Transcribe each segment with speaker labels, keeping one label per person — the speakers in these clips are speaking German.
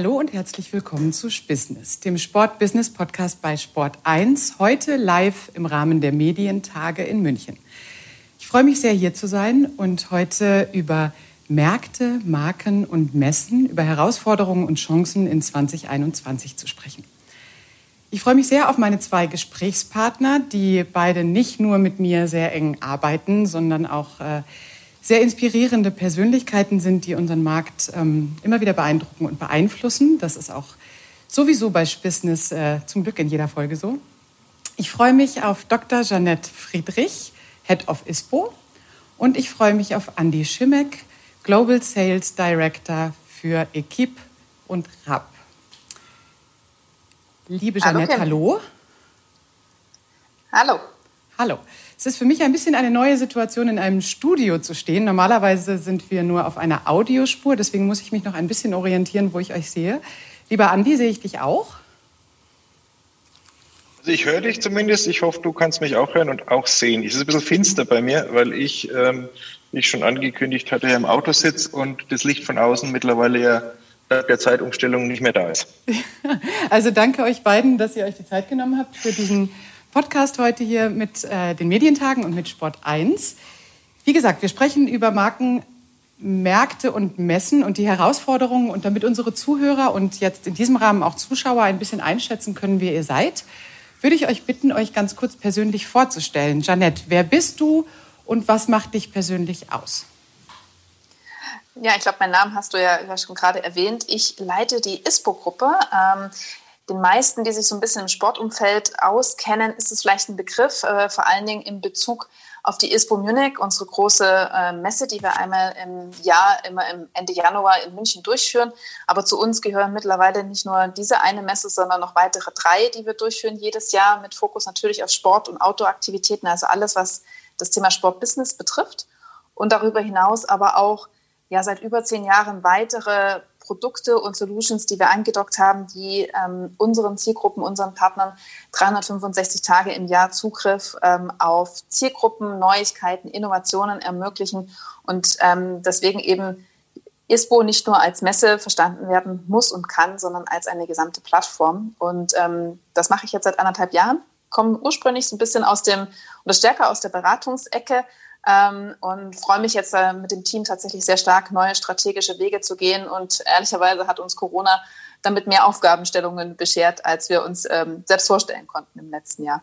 Speaker 1: Hallo und herzlich willkommen zu Spissness, dem Sport-Business-Podcast bei Sport 1, heute live im Rahmen der Medientage in München. Ich freue mich sehr, hier zu sein und heute über Märkte, Marken und Messen, über Herausforderungen und Chancen in 2021 zu sprechen. Ich freue mich sehr auf meine zwei Gesprächspartner, die beide nicht nur mit mir sehr eng arbeiten, sondern auch äh, sehr inspirierende Persönlichkeiten sind, die unseren Markt ähm, immer wieder beeindrucken und beeinflussen. Das ist auch sowieso bei Business äh, zum Glück in jeder Folge so. Ich freue mich auf Dr. Jeanette Friedrich, Head of ISPO. Und ich freue mich auf Andy Schimek, Global Sales Director für Equipe und RAP. Liebe Jeanette, hallo.
Speaker 2: Hallo.
Speaker 1: Hallo. Es ist für mich ein bisschen eine neue Situation, in einem Studio zu stehen. Normalerweise sind wir nur auf einer Audiospur, deswegen muss ich mich noch ein bisschen orientieren, wo ich euch sehe. Lieber Andi, sehe ich dich auch?
Speaker 3: Also ich höre dich zumindest. Ich hoffe, du kannst mich auch hören und auch sehen. Es ist ein bisschen finster bei mir, weil ich, ähm, wie ich schon angekündigt hatte, ja im Auto sitze und das Licht von außen mittlerweile ja der Zeitumstellung nicht mehr da ist.
Speaker 1: Also danke euch beiden, dass ihr euch die Zeit genommen habt für diesen Podcast heute hier mit äh, den Medientagen und mit Sport 1. Wie gesagt, wir sprechen über Marken, Märkte und Messen und die Herausforderungen und damit unsere Zuhörer und jetzt in diesem Rahmen auch Zuschauer ein bisschen einschätzen können, wer ihr seid, würde ich euch bitten, euch ganz kurz persönlich vorzustellen. Janette, wer bist du und was macht dich persönlich aus?
Speaker 2: Ja, ich glaube, meinen Namen hast du ja schon gerade erwähnt. Ich leite die ISPO-Gruppe. Den meisten, die sich so ein bisschen im Sportumfeld auskennen, ist es vielleicht ein Begriff, äh, vor allen Dingen in Bezug auf die ISPO Munich, unsere große äh, Messe, die wir einmal im Jahr, immer im Ende Januar in München durchführen. Aber zu uns gehören mittlerweile nicht nur diese eine Messe, sondern noch weitere drei, die wir durchführen jedes Jahr mit Fokus natürlich auf Sport und Outdoor-Aktivitäten, also alles, was das Thema Sportbusiness betrifft. Und darüber hinaus aber auch ja seit über zehn Jahren weitere Produkte und Solutions, die wir angedockt haben, die ähm, unseren Zielgruppen, unseren Partnern 365 Tage im Jahr Zugriff ähm, auf Zielgruppen, Neuigkeiten, Innovationen ermöglichen und ähm, deswegen eben ISPO nicht nur als Messe verstanden werden muss und kann, sondern als eine gesamte Plattform. Und ähm, das mache ich jetzt seit anderthalb Jahren, komme ursprünglich so ein bisschen aus dem oder stärker aus der Beratungsecke, ähm, und freue mich jetzt äh, mit dem Team tatsächlich sehr stark, neue strategische Wege zu gehen. Und ehrlicherweise hat uns Corona damit mehr Aufgabenstellungen beschert, als wir uns ähm, selbst vorstellen konnten im letzten Jahr.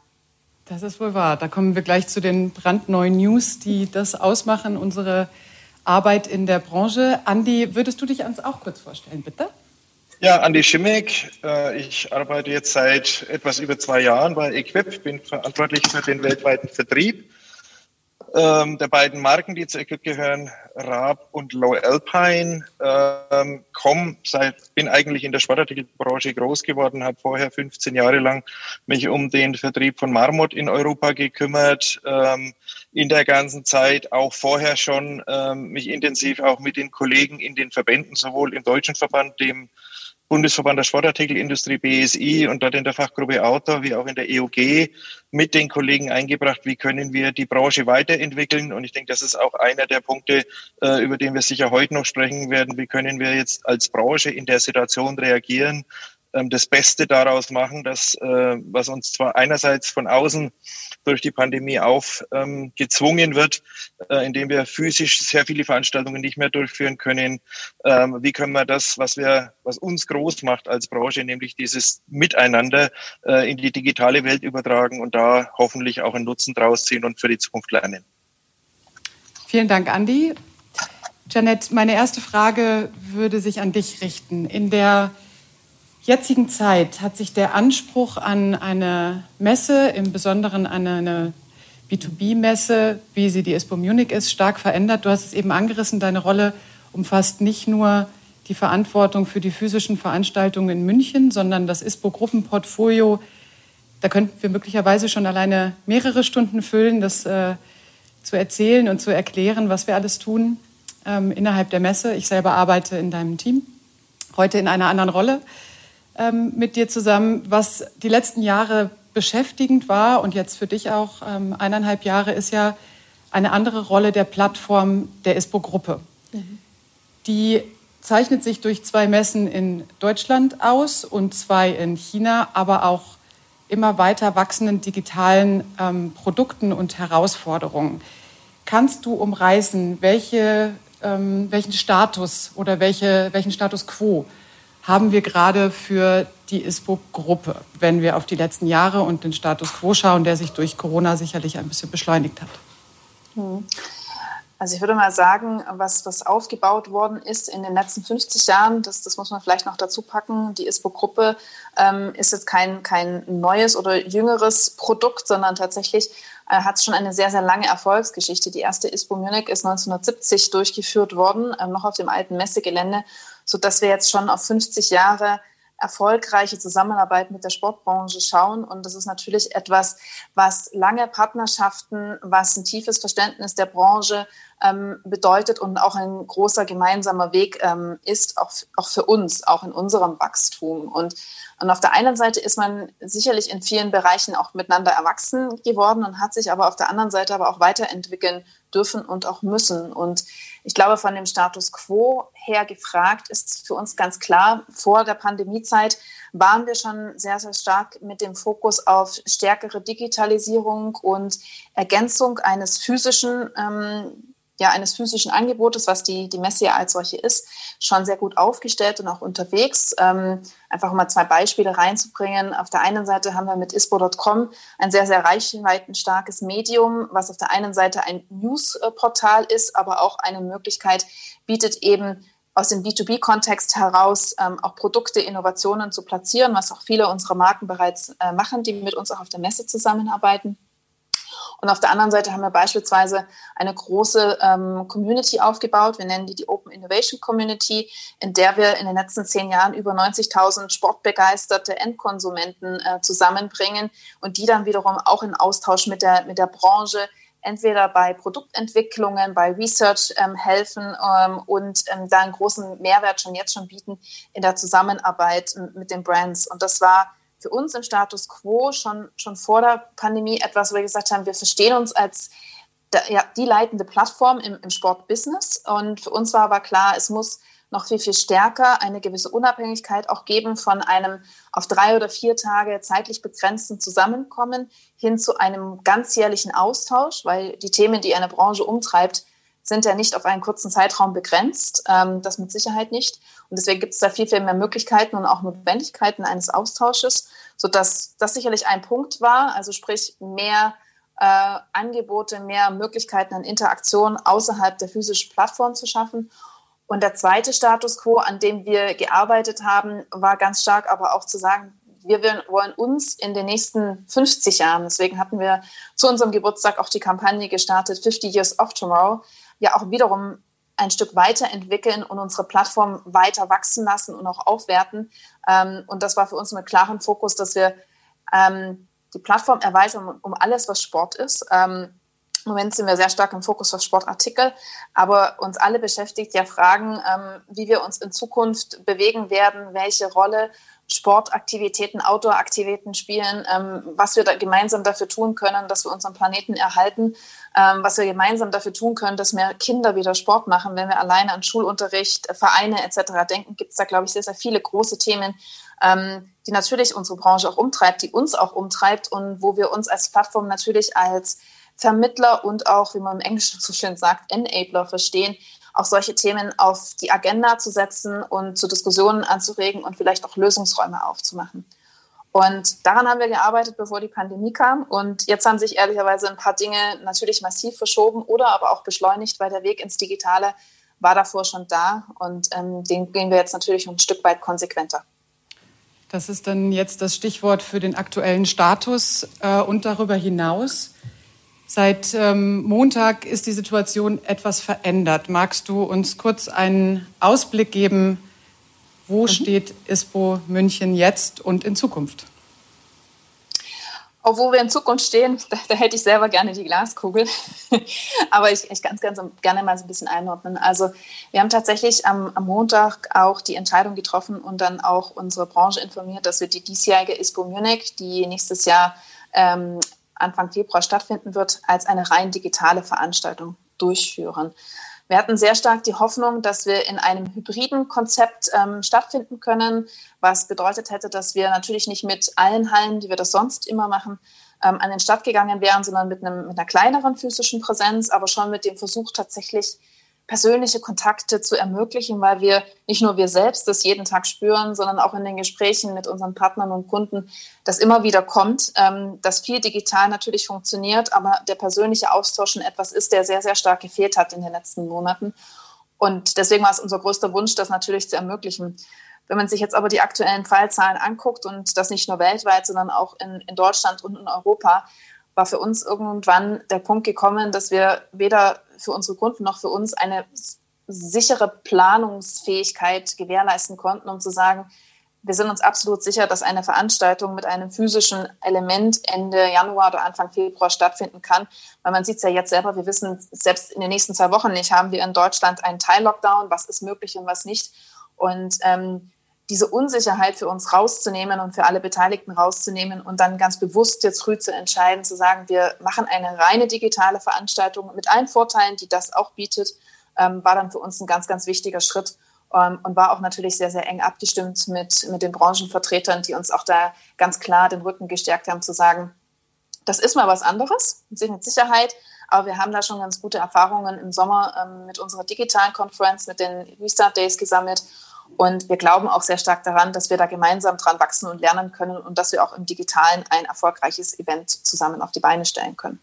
Speaker 1: Das ist wohl wahr. Da kommen wir gleich zu den brandneuen News, die das ausmachen, unsere Arbeit in der Branche. Andi, würdest du dich uns auch kurz vorstellen, bitte?
Speaker 3: Ja, Andi Schimmick. Äh, ich arbeite jetzt seit etwas über zwei Jahren bei Equip, bin verantwortlich für den weltweiten Vertrieb ähm, der beiden Marken, die zu Equip gehören, Raab und Low Alpine, ähm, komm, seit, bin eigentlich in der Sportartikelbranche groß geworden, habe vorher 15 Jahre lang mich um den Vertrieb von Marmot in Europa gekümmert, ähm, in der ganzen Zeit auch vorher schon ähm, mich intensiv auch mit den Kollegen in den Verbänden, sowohl im deutschen Verband, dem Bundesverband der Sportartikelindustrie BSI und dort in der Fachgruppe Auto wie auch in der EOG mit den Kollegen eingebracht, wie können wir die Branche weiterentwickeln. Und ich denke, das ist auch einer der Punkte, äh, über den wir sicher heute noch sprechen werden. Wie können wir jetzt als Branche in der Situation reagieren, das Beste daraus machen, dass, äh, was uns zwar einerseits von außen durch die Pandemie aufgezwungen ähm, wird, äh, indem wir physisch sehr viele Veranstaltungen nicht mehr durchführen können. Ähm, wie können wir das, was wir, was uns groß macht als Branche, nämlich dieses Miteinander äh, in die digitale Welt übertragen und da hoffentlich auch einen Nutzen draus ziehen und für die Zukunft lernen.
Speaker 1: Vielen Dank, Andi. Janet, meine erste Frage würde sich an dich richten. In der jetzigen Zeit hat sich der Anspruch an eine Messe, im Besonderen an eine B2B-Messe, wie sie die ISPO Munich ist, stark verändert. Du hast es eben angerissen, deine Rolle umfasst nicht nur die Verantwortung für die physischen Veranstaltungen in München, sondern das ISPO-Gruppenportfolio. Da könnten wir möglicherweise schon alleine mehrere Stunden füllen, das äh, zu erzählen und zu erklären, was wir alles tun ähm, innerhalb der Messe. Ich selber arbeite in deinem Team, heute in einer anderen Rolle ähm, mit dir zusammen, was die letzten Jahre beschäftigend war und jetzt für dich auch ähm, eineinhalb Jahre ist ja eine andere Rolle der Plattform der ISPO-Gruppe, mhm. die zeichnet sich durch zwei Messen in Deutschland aus und zwei in China, aber auch immer weiter wachsenden digitalen ähm, Produkten und Herausforderungen. Kannst du umreißen, welche, ähm, welchen Status oder welche, welchen Status quo haben wir gerade für die ISPO-Gruppe, wenn wir auf die letzten Jahre und den Status quo schauen, der sich durch Corona sicherlich ein bisschen beschleunigt hat?
Speaker 2: Hm. Also ich würde mal sagen, was, was aufgebaut worden ist in den letzten 50 Jahren, das, das muss man vielleicht noch dazu packen, die ISPO-Gruppe ähm, ist jetzt kein, kein neues oder jüngeres Produkt, sondern tatsächlich äh, hat es schon eine sehr, sehr lange Erfolgsgeschichte. Die erste ISPO Munich ist 1970 durchgeführt worden, äh, noch auf dem alten Messegelände, sodass wir jetzt schon auf 50 Jahre erfolgreiche Zusammenarbeit mit der Sportbranche schauen. Und das ist natürlich etwas, was lange Partnerschaften, was ein tiefes Verständnis der Branche ähm, bedeutet und auch ein großer gemeinsamer Weg ähm, ist, auch, auch für uns, auch in unserem Wachstum. Und, und auf der einen Seite ist man sicherlich in vielen Bereichen auch miteinander erwachsen geworden und hat sich aber auf der anderen Seite aber auch weiterentwickeln dürfen und auch müssen. Und ich glaube, von dem Status quo her gefragt ist für uns ganz klar, vor der Pandemiezeit waren wir schon sehr, sehr stark mit dem Fokus auf stärkere Digitalisierung und Ergänzung eines physischen ähm, ja, eines physischen Angebotes, was die, die Messe ja als solche ist, schon sehr gut aufgestellt und auch unterwegs. Ähm, einfach mal zwei Beispiele reinzubringen. Auf der einen Seite haben wir mit ispo.com ein sehr, sehr reichweitenstarkes Medium, was auf der einen Seite ein Newsportal ist, aber auch eine Möglichkeit bietet eben aus dem B2B-Kontext heraus ähm, auch Produkte, Innovationen zu platzieren, was auch viele unserer Marken bereits äh, machen, die mit uns auch auf der Messe zusammenarbeiten. Und auf der anderen Seite haben wir beispielsweise eine große ähm, Community aufgebaut. Wir nennen die die Open Innovation Community, in der wir in den letzten zehn Jahren über 90.000 sportbegeisterte Endkonsumenten äh, zusammenbringen und die dann wiederum auch in Austausch mit der, mit der Branche entweder bei Produktentwicklungen, bei Research ähm, helfen ähm, und ähm, da einen großen Mehrwert schon jetzt schon bieten in der Zusammenarbeit mit den Brands. Und das war für uns im Status quo schon, schon vor der Pandemie etwas, wo wir gesagt haben, wir verstehen uns als ja, die leitende Plattform im, im Sportbusiness. Und für uns war aber klar, es muss noch viel, viel stärker eine gewisse Unabhängigkeit auch geben von einem auf drei oder vier Tage zeitlich begrenzten Zusammenkommen hin zu einem ganzjährlichen Austausch, weil die Themen, die eine Branche umtreibt, sind ja nicht auf einen kurzen Zeitraum begrenzt, ähm, das mit Sicherheit nicht. Und deswegen gibt es da viel, viel mehr Möglichkeiten und auch Notwendigkeiten eines Austausches, sodass das sicherlich ein Punkt war, also sprich mehr äh, Angebote, mehr Möglichkeiten an Interaktion außerhalb der physischen Plattform zu schaffen. Und der zweite Status quo, an dem wir gearbeitet haben, war ganz stark aber auch zu sagen, wir wollen uns in den nächsten 50 Jahren, deswegen hatten wir zu unserem Geburtstag auch die Kampagne gestartet, 50 Years of Tomorrow, ja auch wiederum ein Stück weiterentwickeln und unsere Plattform weiter wachsen lassen und auch aufwerten. Ähm, und das war für uns mit klarem Fokus, dass wir ähm, die Plattform erweitern um alles, was Sport ist. Ähm, Im Moment sind wir sehr stark im Fokus auf Sportartikel, aber uns alle beschäftigt ja Fragen, wie wir uns in Zukunft bewegen werden, welche Rolle Sportaktivitäten, Outdoor-Aktivitäten spielen, ähm, was wir da gemeinsam dafür tun können, dass wir unseren Planeten erhalten, ähm, was wir gemeinsam dafür tun können, dass mehr Kinder wieder Sport machen. Wenn wir alleine an Schulunterricht, Vereine etc. denken, gibt es da, glaube ich, sehr, sehr viele große Themen, ähm, die natürlich unsere Branche auch umtreibt, die uns auch umtreibt und wo wir uns als Plattform natürlich als Vermittler und auch, wie man im Englischen so schön sagt, Enabler verstehen, auch solche Themen auf die Agenda zu setzen und zu Diskussionen anzuregen und vielleicht auch Lösungsräume aufzumachen. Und daran haben wir gearbeitet, bevor die Pandemie kam. Und jetzt haben sich ehrlicherweise ein paar Dinge natürlich massiv verschoben oder aber auch beschleunigt, weil der Weg ins Digitale war davor schon da. Und ähm, den gehen wir jetzt natürlich ein Stück weit konsequenter.
Speaker 1: Das ist dann jetzt das Stichwort für den aktuellen Status äh, und darüber hinaus. Seit ähm, Montag ist die Situation etwas verändert. Magst du uns kurz einen Ausblick geben, wo mhm. steht ISPO München jetzt und in Zukunft?
Speaker 2: Auch wo wir in Zukunft stehen, da, da hätte ich selber gerne die Glaskugel. Aber ich, ich kann es ganz gerne mal so ein bisschen einordnen. Also wir haben tatsächlich am, am, Montag auch die Entscheidung getroffen und dann auch unsere Branche informiert, dass wir die diesjährige ISPO Munich, die nächstes Jahr ähm, Anfang Februar stattfinden wird, als eine rein digitale Veranstaltung durchführen. Wir hatten sehr stark die Hoffnung, dass wir in einem hybriden Konzept ähm, stattfinden können, was bedeutet hätte, dass wir natürlich nicht mit allen Hallen, die wir das sonst immer machen, ähm, an den Start gegangen wären, sondern mit, einem, mit einer kleineren physischen Präsenz, aber schon mit dem Versuch tatsächlich persönliche Kontakte zu ermöglichen, weil wir nicht nur wir selbst das jeden Tag spüren, sondern auch in den Gesprächen mit unseren Partnern und Kunden das immer wieder kommt, ähm, dass viel digital natürlich funktioniert, aber der persönliche Austausch schon etwas ist, der sehr, sehr stark gefehlt hat in den letzten Monaten. Und deswegen war es unser größter Wunsch, das natürlich zu ermöglichen. Wenn man sich jetzt aber die aktuellen Fallzahlen anguckt und das nicht nur weltweit, sondern auch in, in Deutschland und in Europa, war für uns irgendwann der Punkt gekommen, dass wir weder für unsere Kunden noch für uns eine sichere Planungsfähigkeit gewährleisten konnten, um zu sagen, wir sind uns absolut sicher, dass eine Veranstaltung mit einem physischen Element Ende Januar oder Anfang Februar stattfinden kann. Weil man sieht es ja jetzt selber, wir wissen selbst in den nächsten zwei Wochen nicht, haben wir in Deutschland einen Teil-Lockdown, was ist möglich und was nicht. Und ähm, diese Unsicherheit für uns rauszunehmen und für alle Beteiligten rauszunehmen und dann ganz bewusst jetzt früh zu entscheiden, zu sagen, wir machen eine reine digitale Veranstaltung mit allen Vorteilen, die das auch bietet, ähm, war dann für uns ein ganz, ganz wichtiger Schritt ähm, und war auch natürlich sehr, sehr eng abgestimmt mit, mit den Branchenvertretern, die uns auch da ganz klar den Rücken gestärkt haben, zu sagen, das ist mal was anderes, mit Sicherheit, aber wir haben da schon ganz gute Erfahrungen im Sommer ähm, mit unserer digitalen Konferenz, mit den Restart Days gesammelt und wir glauben auch sehr stark daran, dass wir da gemeinsam dran wachsen und lernen können und dass wir auch im Digitalen ein erfolgreiches Event zusammen auf die Beine stellen können.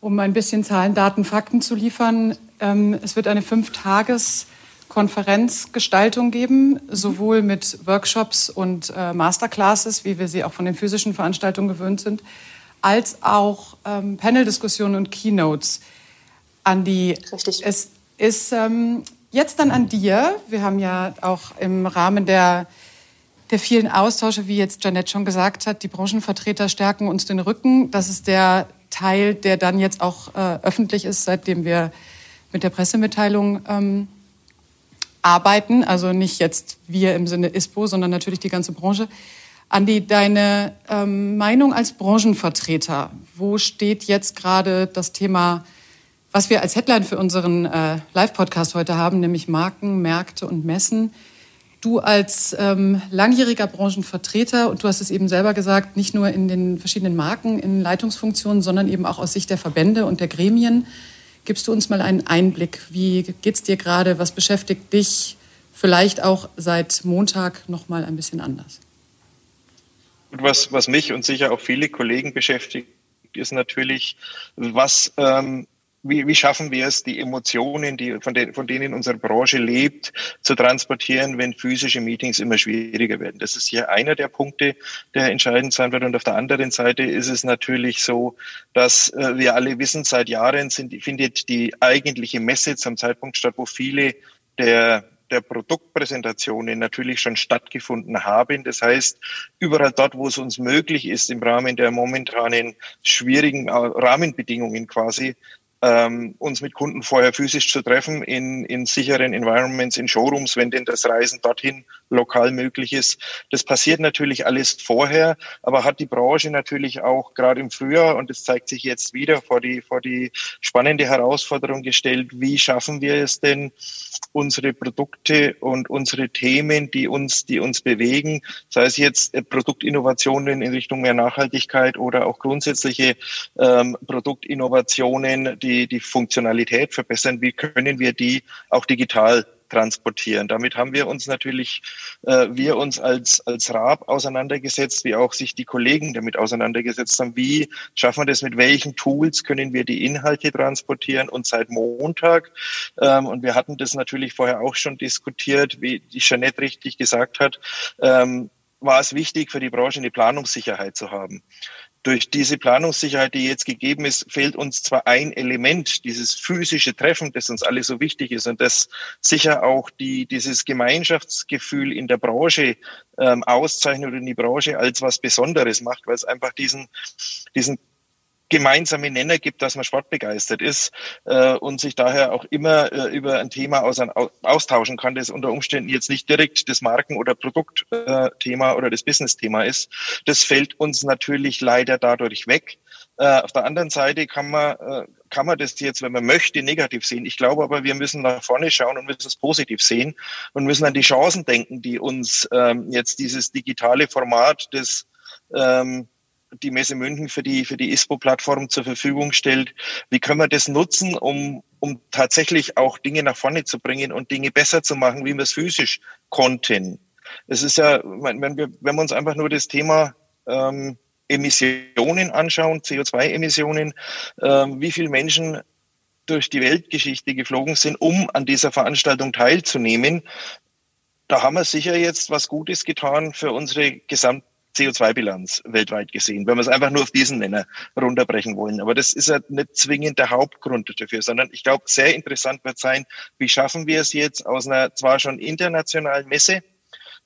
Speaker 1: Um ein bisschen Zahlen, Daten, Fakten zu liefern, ähm, es wird eine Fünf-Tages-Konferenzgestaltung geben, sowohl mit Workshops und äh, Masterclasses, wie wir sie auch von den physischen Veranstaltungen gewöhnt sind, als auch ähm, Panel-Diskussionen und Keynotes. Andi, Richtig. es ist ähm, Jetzt dann an dir. Wir haben ja auch im Rahmen der, der vielen Austausche, wie jetzt Janette schon gesagt hat, die Branchenvertreter stärken uns den Rücken. Das ist der Teil, der dann jetzt auch äh, öffentlich ist, seitdem wir mit der Pressemitteilung ähm, arbeiten. Also nicht jetzt wir im Sinne ISPO, sondern natürlich die ganze Branche. Andi, deine ähm, Meinung als Branchenvertreter. Wo steht jetzt gerade das Thema was wir als Headline für unseren äh, Live-Podcast heute haben, nämlich Marken, Märkte und Messen. Du als ähm, langjähriger Branchenvertreter, und du hast es eben selber gesagt, nicht nur in den verschiedenen Marken, in Leitungsfunktionen, sondern eben auch aus Sicht der Verbände und der Gremien, gibst du uns mal einen Einblick. Wie geht's dir gerade? Was beschäftigt dich vielleicht auch seit Montag noch mal ein bisschen anders?
Speaker 3: Was, was mich und sicher auch viele Kollegen beschäftigt, ist natürlich, was ähm, wie, wie schaffen wir es, die Emotionen, die, von, den, von denen unsere Branche lebt, zu transportieren, wenn physische Meetings immer schwieriger werden? Das ist hier einer der Punkte, der entscheidend sein wird. Und auf der anderen Seite ist es natürlich so, dass äh, wir alle wissen, seit Jahren sind, findet die eigentliche Messe zum Zeitpunkt statt, wo viele der der Produktpräsentationen natürlich schon stattgefunden haben. Das heißt, überall dort, wo es uns möglich ist, im Rahmen der momentanen schwierigen äh, Rahmenbedingungen quasi, ähm, uns mit Kunden vorher physisch zu treffen in, in sicheren Environments, in Showrooms, wenn denn das Reisen dorthin lokal möglich ist. Das passiert natürlich alles vorher, aber hat die Branche natürlich auch gerade im Frühjahr, und das zeigt sich jetzt wieder, vor die, vor die spannende Herausforderung gestellt, wie schaffen wir es denn, unsere Produkte und unsere Themen, die uns, die uns bewegen, sei es jetzt äh, Produktinnovationen in Richtung mehr Nachhaltigkeit oder auch grundsätzliche ähm, Produktinnovationen, die die Funktionalität verbessern, wie können wir die auch digital transportieren. Damit haben wir uns natürlich, äh, wir uns als, als RAB auseinandergesetzt, wie auch sich die Kollegen damit auseinandergesetzt haben. Wie schaffen wir das, mit welchen Tools können wir die Inhalte transportieren und seit Montag, ähm, und wir hatten das natürlich vorher auch schon diskutiert, wie die Jeanette richtig gesagt hat, ähm, war es wichtig für die Branche eine Planungssicherheit zu haben durch diese Planungssicherheit, die jetzt gegeben ist, fehlt uns zwar ein Element, dieses physische Treffen, das uns alle so wichtig ist und das sicher auch die, dieses Gemeinschaftsgefühl in der Branche ähm, auszeichnet und die Branche als was Besonderes macht, weil es einfach diesen, diesen gemeinsame Nenner gibt, dass man sportbegeistert ist äh, und sich daher auch immer äh, über ein Thema aus, austauschen kann, das unter Umständen jetzt nicht direkt das Marken- oder Produktthema äh, oder das Business-Thema ist. Das fällt uns natürlich leider dadurch weg. Äh, auf der anderen Seite kann man äh, kann man das jetzt, wenn man möchte, negativ sehen. Ich glaube aber, wir müssen nach vorne schauen und müssen es positiv sehen und müssen an die Chancen denken, die uns ähm, jetzt dieses digitale Format des ähm, die Messe München für die, für die ISPO-Plattform zur Verfügung stellt. Wie können wir das nutzen, um, um tatsächlich auch Dinge nach vorne zu bringen und Dinge besser zu machen, wie wir es physisch konnten? Es ist ja, wenn wir, wenn wir uns einfach nur das Thema ähm, Emissionen anschauen, CO2-Emissionen, ähm, wie viele Menschen durch die Weltgeschichte geflogen sind, um an dieser Veranstaltung teilzunehmen. Da haben wir sicher jetzt was Gutes getan für unsere gesamte CO2-Bilanz weltweit gesehen, wenn wir es einfach nur auf diesen Nenner runterbrechen wollen. Aber das ist ja nicht zwingend der Hauptgrund dafür, sondern ich glaube, sehr interessant wird sein, wie schaffen wir es jetzt aus einer zwar schon internationalen Messe,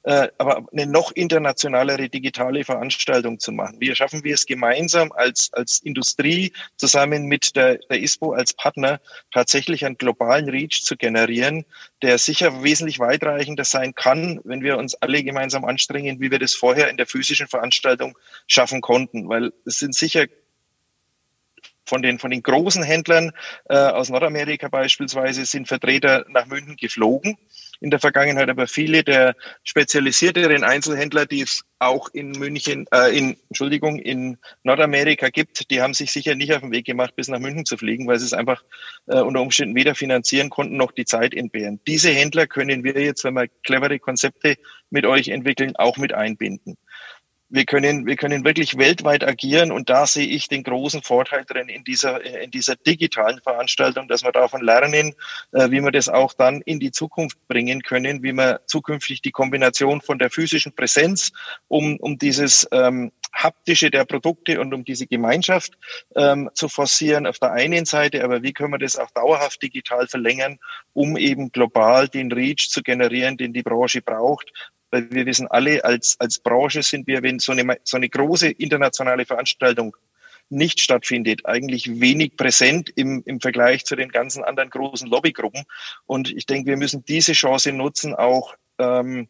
Speaker 3: aber eine noch internationalere digitale Veranstaltung zu machen. Wie schaffen wir es gemeinsam als, als Industrie zusammen mit der, der ISPO als Partner tatsächlich einen globalen Reach zu generieren, der sicher wesentlich weitreichender sein kann, wenn wir uns alle gemeinsam anstrengen, wie wir das vorher in der physischen Veranstaltung schaffen konnten. Weil es sind sicher von den, von den großen Händlern äh, aus Nordamerika beispielsweise sind Vertreter nach München geflogen in der Vergangenheit, aber viele der spezialisierteren Einzelhändler, die es auch in München, äh, in, Entschuldigung, in Nordamerika gibt, die haben sich sicher nicht auf den Weg gemacht, bis nach München zu fliegen, weil sie es einfach äh, unter Umständen weder finanzieren konnten, noch die Zeit entbehren. Diese Händler können wir jetzt, wenn wir clevere Konzepte mit euch entwickeln, auch mit einbinden wir können, wir können wirklich weltweit agieren und da sehe ich den großen Vorteil drin in dieser, in dieser digitalen Veranstaltung, dass wir davon lernen, äh, wie wir das auch dann in die Zukunft bringen können, wie wir zukünftig die Kombination von der physischen Präsenz, um, um dieses ähm, haptische der Produkte und um diese Gemeinschaft ähm, zu forcieren auf der einen Seite, aber wie können wir das auch dauerhaft digital verlängern, um eben global den Reach zu generieren, den die Branche braucht, weil wir wissen alle, als, als Branche sind wir, wenn so eine, so eine große internationale Veranstaltung nicht stattfindet, eigentlich wenig präsent im, im Vergleich zu den ganzen anderen großen Lobbygruppen. Und ich denke, wir müssen diese Chance nutzen, auch ähm,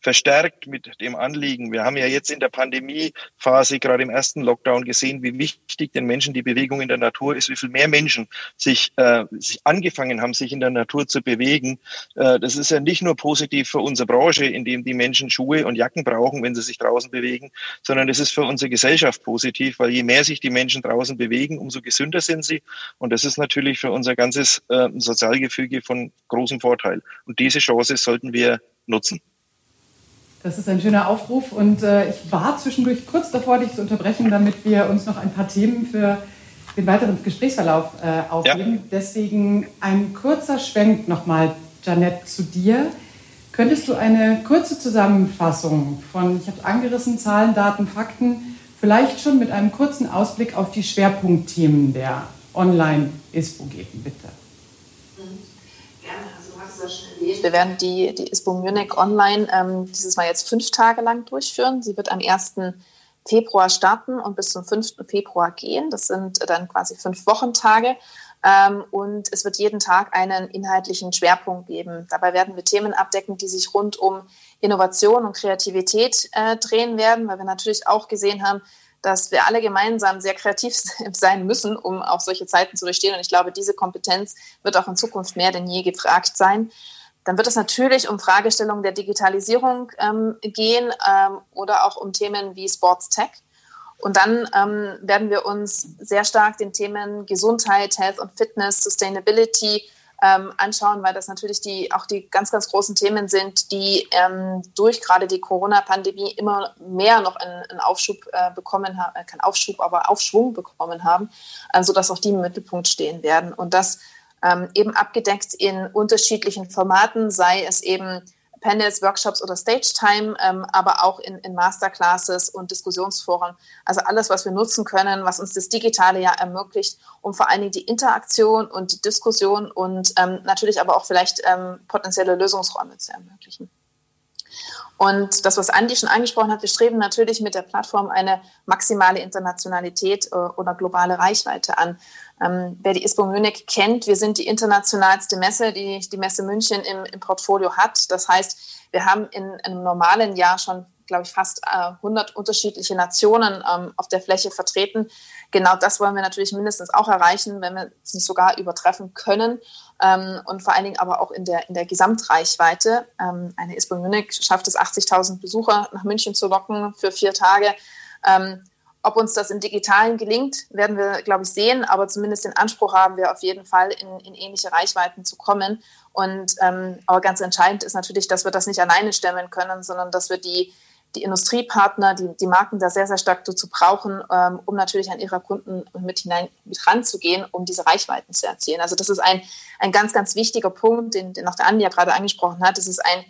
Speaker 3: verstärkt mit dem Anliegen. Wir haben ja jetzt in der Pandemiephase, gerade im ersten Lockdown, gesehen, wie wichtig den Menschen die Bewegung in der Natur ist, wie viel mehr Menschen sich, äh, sich angefangen haben, sich in der Natur zu bewegen. Äh, das ist ja nicht nur positiv für unsere Branche, in dem die Menschen Schuhe und Jacken brauchen, wenn sie sich draußen bewegen, sondern es ist für unsere Gesellschaft positiv, weil je mehr sich die Menschen draußen bewegen, umso gesünder sind sie. Und das ist natürlich für unser ganzes äh, Sozialgefüge von großem Vorteil. Und diese Chance sollten wir nutzen.
Speaker 1: Das ist ein schöner Aufruf und äh, ich war zwischendurch kurz davor, dich zu unterbrechen, damit wir uns noch ein paar Themen für den weiteren Gesprächsverlauf äh, aufheben. Ja. Deswegen ein kurzer Schwenk nochmal, Janette, zu dir. Könntest du eine kurze Zusammenfassung von, ich habe angerissen, Zahlen, Daten, Fakten, vielleicht schon mit einem kurzen Ausblick auf die Schwerpunktthemen der Online-ISPO geben, bitte?
Speaker 2: Wir werden die, die ISPO Munich Online ähm, dieses Mal jetzt fünf Tage lang durchführen. Sie wird am 1. Februar starten und bis zum 5. Februar gehen. Das sind dann quasi fünf Wochentage. Ähm, und es wird jeden Tag einen inhaltlichen Schwerpunkt geben. Dabei werden wir Themen abdecken, die sich rund um Innovation und Kreativität äh, drehen werden, weil wir natürlich auch gesehen haben, dass wir alle gemeinsam sehr kreativ sein müssen, um auch solche Zeiten zu durchstehen. Und ich glaube, diese Kompetenz wird auch in Zukunft mehr denn je gefragt sein. Dann wird es natürlich um Fragestellungen der Digitalisierung ähm, gehen ähm, oder auch um Themen wie Sports Tech. Und dann ähm, werden wir uns sehr stark den Themen Gesundheit, Health und Fitness, Sustainability ähm, anschauen, weil das natürlich die, auch die ganz, ganz großen Themen sind, die ähm, durch gerade die Corona-Pandemie immer mehr noch einen, einen Aufschub äh, bekommen haben, äh, kein Aufschub, aber Aufschwung bekommen haben, äh, sodass auch die im Mittelpunkt stehen werden. Und das ähm, eben abgedeckt in unterschiedlichen Formaten, sei es eben Panels, Workshops oder Stage Time, ähm, aber auch in, in, Masterclasses und Diskussionsforen. Also alles, was wir nutzen können, was uns das Digitale ja ermöglicht, um vor allen Dingen die Interaktion und die Diskussion und ähm, natürlich aber auch vielleicht ähm, potenzielle Lösungsräume zu ermöglichen. Und das, was Andi schon angesprochen hat, wir streben natürlich mit der Plattform eine maximale Internationalität äh, oder globale Reichweite an. Ähm, wer die ISPO Munich kennt, wir sind die internationalste Messe, die die Messe München im, im Portfolio hat. Das heißt, wir haben in einem normalen Jahr schon glaube ich, fast äh, 100 unterschiedliche Nationen ähm, auf der Fläche vertreten. Genau das wollen wir natürlich mindestens auch erreichen, wenn wir es nicht sogar übertreffen können. Ähm, und vor allen Dingen aber auch in der, in der Gesamtreichweite. Ähm, eine ISPO Munich schafft es, 80.000 Besucher nach München zu locken für vier Tage. Ähm, ob uns das im Digitalen gelingt, werden wir, glaube ich, sehen, aber zumindest den Anspruch haben wir auf jeden Fall, in, in ähnliche Reichweiten zu kommen. Und ähm, aber ganz entscheidend ist natürlich, dass wir das nicht alleine stemmen können, sondern dass wir die, die Industriepartner, die, die Marken da sehr, sehr stark dazu brauchen, ähm, um natürlich an ihre Kunden mit hinein mit ranzugehen, um diese Reichweiten zu erzielen. Also das ist ein, ein ganz, ganz wichtiger Punkt, den, den auch der Andi ja gerade angesprochen hat. Es ist ein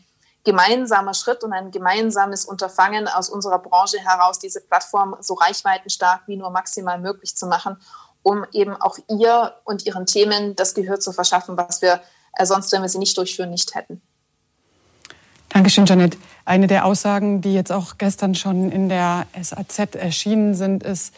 Speaker 2: gemeinsamer Schritt und ein gemeinsames Unterfangen aus unserer Branche heraus, diese Plattform so reichweitenstark wie nur maximal möglich zu machen, um eben auch ihr und ihren Themen das Gehör zu verschaffen, was wir äh, sonst, wenn wir sie nicht durchführen, nicht hätten.
Speaker 1: Dankeschön, Janet. Eine der Aussagen, die jetzt auch gestern schon in der SAZ erschienen sind, ist,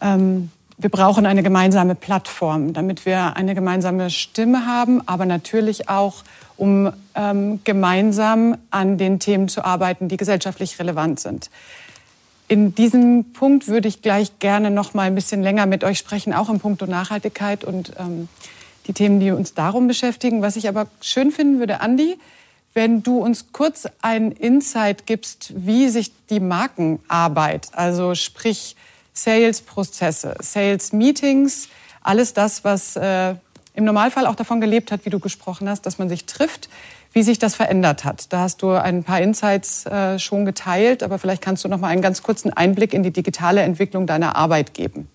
Speaker 1: ähm, wir brauchen eine gemeinsame Plattform, damit wir eine gemeinsame Stimme haben, aber natürlich auch, um ähm, gemeinsam an den Themen zu arbeiten, die gesellschaftlich relevant sind. In diesem Punkt würde ich gleich gerne noch mal ein bisschen länger mit euch sprechen, auch im Punkt Nachhaltigkeit und ähm, die Themen, die uns darum beschäftigen. Was ich aber schön finden würde, Andi, wenn du uns kurz einen Insight gibst, wie sich die Markenarbeit, also sprich Sales-Prozesse, Sales-Meetings, alles das, was äh, im Normalfall auch davon gelebt hat, wie du gesprochen hast, dass man sich trifft, wie sich das verändert hat. Da hast du ein paar Insights äh, schon geteilt, aber vielleicht kannst du noch mal einen ganz kurzen Einblick in die digitale Entwicklung deiner Arbeit geben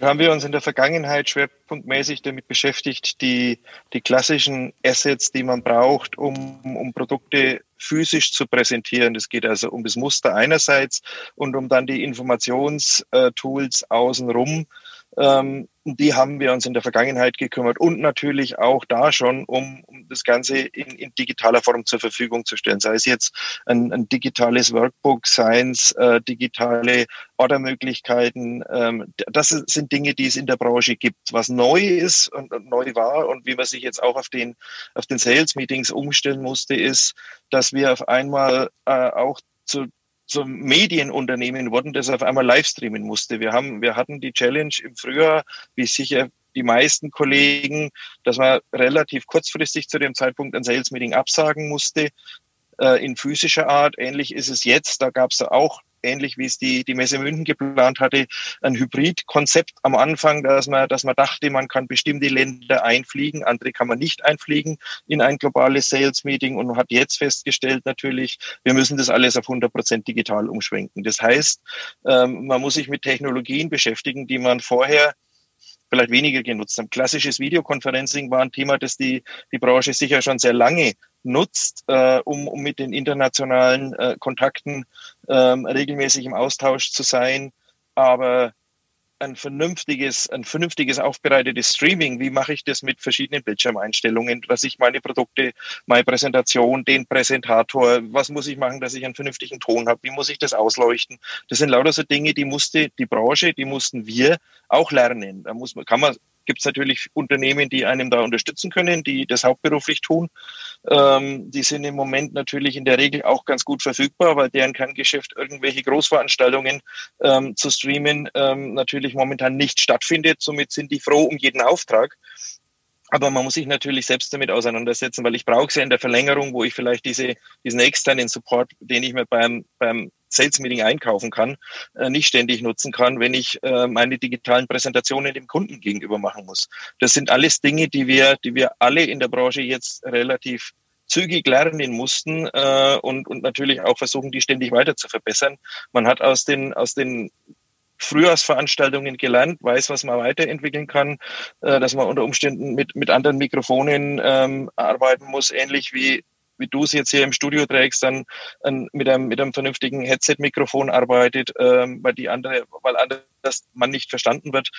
Speaker 3: haben wir uns in der Vergangenheit schwerpunktmäßig damit beschäftigt, die, die klassischen Assets, die man braucht, um, um Produkte physisch zu präsentieren. Es geht also um das Muster einerseits und um dann die Informationstools außenrum, ähm, die haben wir uns in der Vergangenheit gekümmert und natürlich auch da schon, um, um das Ganze in, in, digitaler Form zur Verfügung zu stellen. Sei es jetzt ein, ein digitales Workbook, seien es äh, digitale Ordermöglichkeiten. Ähm, das sind Dinge, die es in der Branche gibt. Was neu ist und, und neu war und wie man sich jetzt auch auf den, auf den Sales-Meetings umstellen musste, ist, dass wir auf einmal äh, auch zu zum Medienunternehmen wurden, das auf einmal livestreamen musste. Wir haben, wir hatten die Challenge im Frühjahr, wie sicher die meisten Kollegen, dass man relativ kurzfristig zu dem Zeitpunkt ein Sales Meeting absagen musste äh, in physischer Art. Ähnlich ist es jetzt. Da gab es auch ähnlich wie es die, die Messe München geplant hatte, ein Hybridkonzept am Anfang, dass man, dass man dachte, man kann bestimmte Länder einfliegen, andere kann man nicht einfliegen in ein globales Sales Meeting und hat jetzt festgestellt natürlich, wir müssen das alles auf 100 Prozent digital umschwenken. Das heißt, ähm, man muss sich mit Technologien beschäftigen, die man vorher vielleicht weniger genutzt haben. Klassisches Videokonferencing war ein Thema, das die, die Branche sicher schon sehr lange nutzt, äh, um, um mit den internationalen äh, Kontakten ähm, regelmäßig im Austausch zu sein. Aber ein vernünftiges, ein vernünftiges aufbereitetes Streaming. Wie mache ich das mit verschiedenen Bildschirmeinstellungen, was ich meine Produkte, meine Präsentation, den Präsentator, was muss ich machen, dass ich einen vernünftigen Ton habe, wie muss ich das ausleuchten? Das sind lauter so Dinge, die musste die Branche, die mussten wir auch lernen. Da muss man, kann man gibt es natürlich Unternehmen, die einem da unterstützen können, die das hauptberuflich tun. Ähm, die sind im Moment natürlich in der Regel auch ganz gut verfügbar, weil deren Kerngeschäft irgendwelche Großveranstaltungen ähm, zu streamen ähm, natürlich momentan nicht stattfindet. Somit sind die froh um jeden Auftrag. Aber man muss sich natürlich selbst damit auseinandersetzen, weil ich brauche es ja in der Verlängerung, wo ich vielleicht diese, diesen externen Support, den ich mir beim, beim Sales Meeting einkaufen kann, äh, nicht ständig nutzen kann, wenn ich äh, meine digitalen Präsentationen dem Kunden gegenüber machen muss. Das sind alles Dinge, die wir, die wir alle in der Branche jetzt relativ zügig lernen mussten äh, und, und natürlich auch versuchen, die ständig weiter zu verbessern. Man hat aus den, aus den Frühjahrsveranstaltungen gelernt, weiß, was man weiterentwickeln kann, äh, dass man unter Umständen mit, mit anderen Mikrofonen ähm, arbeiten muss, ähnlich wie wie du es jetzt hier im Studio trägst, dann äh, mit, einem, mit einem vernünftigen Headset-Mikrofon arbeitet, ähm, weil die andere, weil anders man nicht verstanden wird.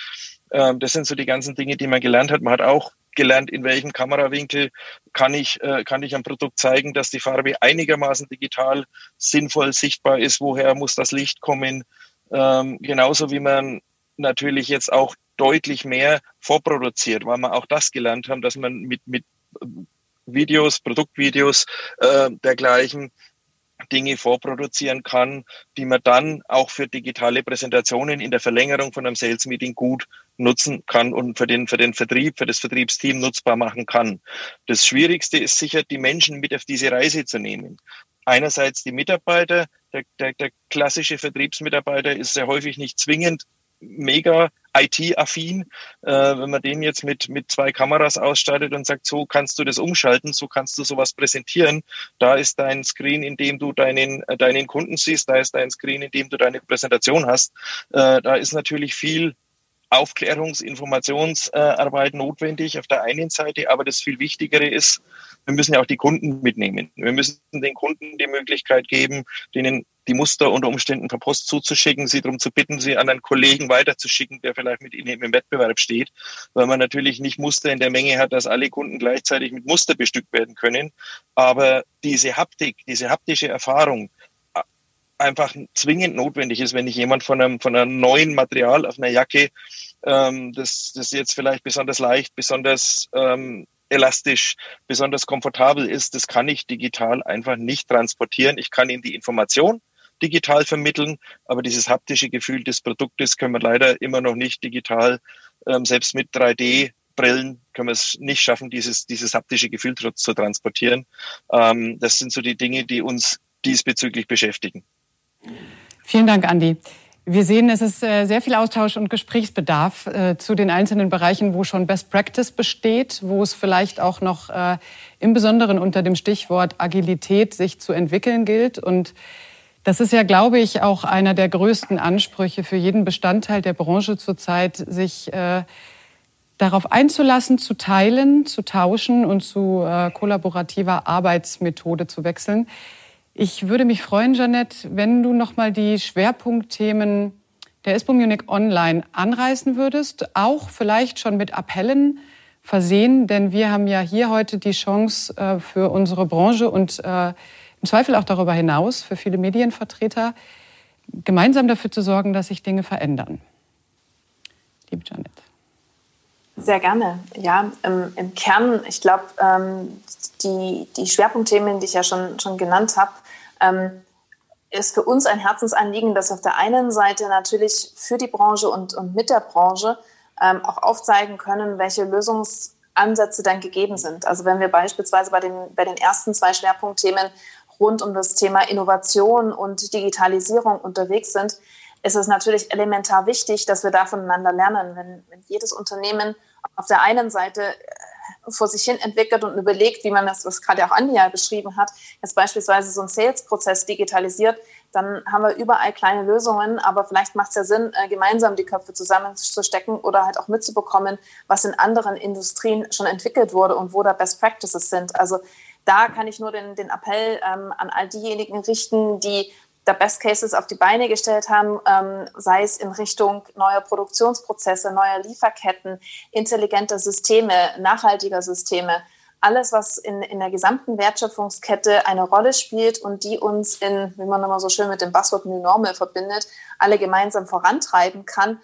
Speaker 3: Ähm, das sind so die ganzen Dinge, die man gelernt hat. Man hat auch gelernt, in welchem Kamerawinkel kann ich, äh, kann ich am Produkt zeigen, dass die Farbe einigermaßen digital sinnvoll sichtbar ist. Woher muss das Licht kommen? Ähm, genauso wie man natürlich jetzt auch deutlich mehr vorproduziert, weil wir auch das gelernt haben, dass man mit, mit Videos, Produktvideos äh, dergleichen Dinge vorproduzieren kann, die man dann auch für digitale Präsentationen in der Verlängerung von einem Sales Meeting gut nutzen kann und für den, für den Vertrieb, für das Vertriebsteam nutzbar machen kann. Das Schwierigste ist sicher, die Menschen mit auf diese Reise zu nehmen. Einerseits die Mitarbeiter, der, der, der klassische Vertriebsmitarbeiter ist sehr häufig nicht zwingend mega IT-affin. Äh, wenn man den jetzt mit, mit zwei Kameras ausstattet und sagt, so kannst du das umschalten, so kannst du sowas präsentieren. Da ist dein Screen, in dem du deinen, äh, deinen Kunden siehst, da ist dein Screen, in dem du deine Präsentation hast. Äh, da ist natürlich viel Aufklärungs-, Informationsarbeit notwendig auf der einen Seite, aber das viel Wichtigere ist, wir müssen ja auch die Kunden mitnehmen. Wir müssen den Kunden die Möglichkeit geben, denen die Muster unter Umständen per Post zuzuschicken, sie darum zu bitten, sie an einen Kollegen weiterzuschicken, der vielleicht mit ihnen im Wettbewerb steht, weil man natürlich nicht Muster in der Menge hat, dass alle Kunden gleichzeitig mit Muster bestückt werden können. Aber diese Haptik, diese haptische Erfahrung, einfach zwingend notwendig ist, wenn ich jemand von einem, von einem neuen Material auf einer Jacke, ähm, das, das jetzt vielleicht besonders leicht, besonders ähm, elastisch, besonders komfortabel ist, das kann ich digital einfach nicht transportieren. Ich kann ihm die Information digital vermitteln, aber dieses haptische Gefühl des Produktes können wir leider immer noch nicht digital, ähm, selbst mit 3D Brillen können wir es nicht schaffen, dieses, dieses haptische Gefühl zu, zu transportieren. Ähm, das sind so die Dinge, die uns diesbezüglich beschäftigen.
Speaker 1: Vielen Dank, Andi. Wir sehen, es ist äh, sehr viel Austausch und Gesprächsbedarf äh, zu den einzelnen Bereichen, wo schon Best Practice besteht, wo es vielleicht auch noch äh, im Besonderen unter dem Stichwort Agilität sich zu entwickeln gilt. Und das ist ja, glaube ich, auch einer der größten Ansprüche für jeden Bestandteil der Branche zurzeit, sich darauf einzulassen, zu teilen, zu tauschen und zu kollaborativer Arbeitsmethode zu wechseln. Ich würde mich freuen, Janette, wenn du noch mal die Schwerpunktthemen der ISPO Munich Online anreißen würdest, auch vielleicht schon mit Appellen versehen, denn wir haben ja hier heute die Chance äh, für unsere Branche und äh, im Zweifel auch darüber hinaus für viele Medienvertreter gemeinsam dafür zu sorgen, dass sich Dinge verändern.
Speaker 2: Liebe Janet. Sehr gerne. Ja, im, im Kern, ich glaube, ähm, die, die Schwerpunktthemen, die ich ja schon, schon genannt habe, ähm, ist für uns ein Herzensanliegen, dass wir auf der einen Seite natürlich für die Branche und, und mit der Branche ähm, auch aufzeigen können, welche Lösungsansätze dann gegeben sind. Also wenn wir beispielsweise bei den, bei den ersten zwei Schwerpunktthemen rund um das Thema Innovation und Digitalisierung unterwegs sind, ist es natürlich elementar wichtig, dass wir da voneinander lernen. Wenn, wenn jedes Unternehmen auf der einen Seite vor sich hin entwickelt und überlegt, wie man das, was gerade auch Andi ja beschrieben hat, jetzt beispielsweise so einen Sales-Prozess digitalisiert, dann haben wir überall kleine Lösungen, aber vielleicht macht es ja Sinn, äh, gemeinsam die Köpfe zusammenzustecken oder halt auch mitzubekommen, was in anderen Industrien schon entwickelt wurde und wo da Best Practices sind. Also da kann ich nur den, den Appell ähm, an all diejenigen richten, die da Best Cases auf die Beine gestellt haben, ähm, sei es in Richtung neuer Produktionsprozesse, neuer Lieferketten, intelligenter Systeme, nachhaltiger Systeme. Alles, was in, in der gesamten Wertschöpfungskette eine Rolle spielt und die uns in, wie man immer so schön mit dem Buzzword New Normal verbindet, alle gemeinsam vorantreiben kann,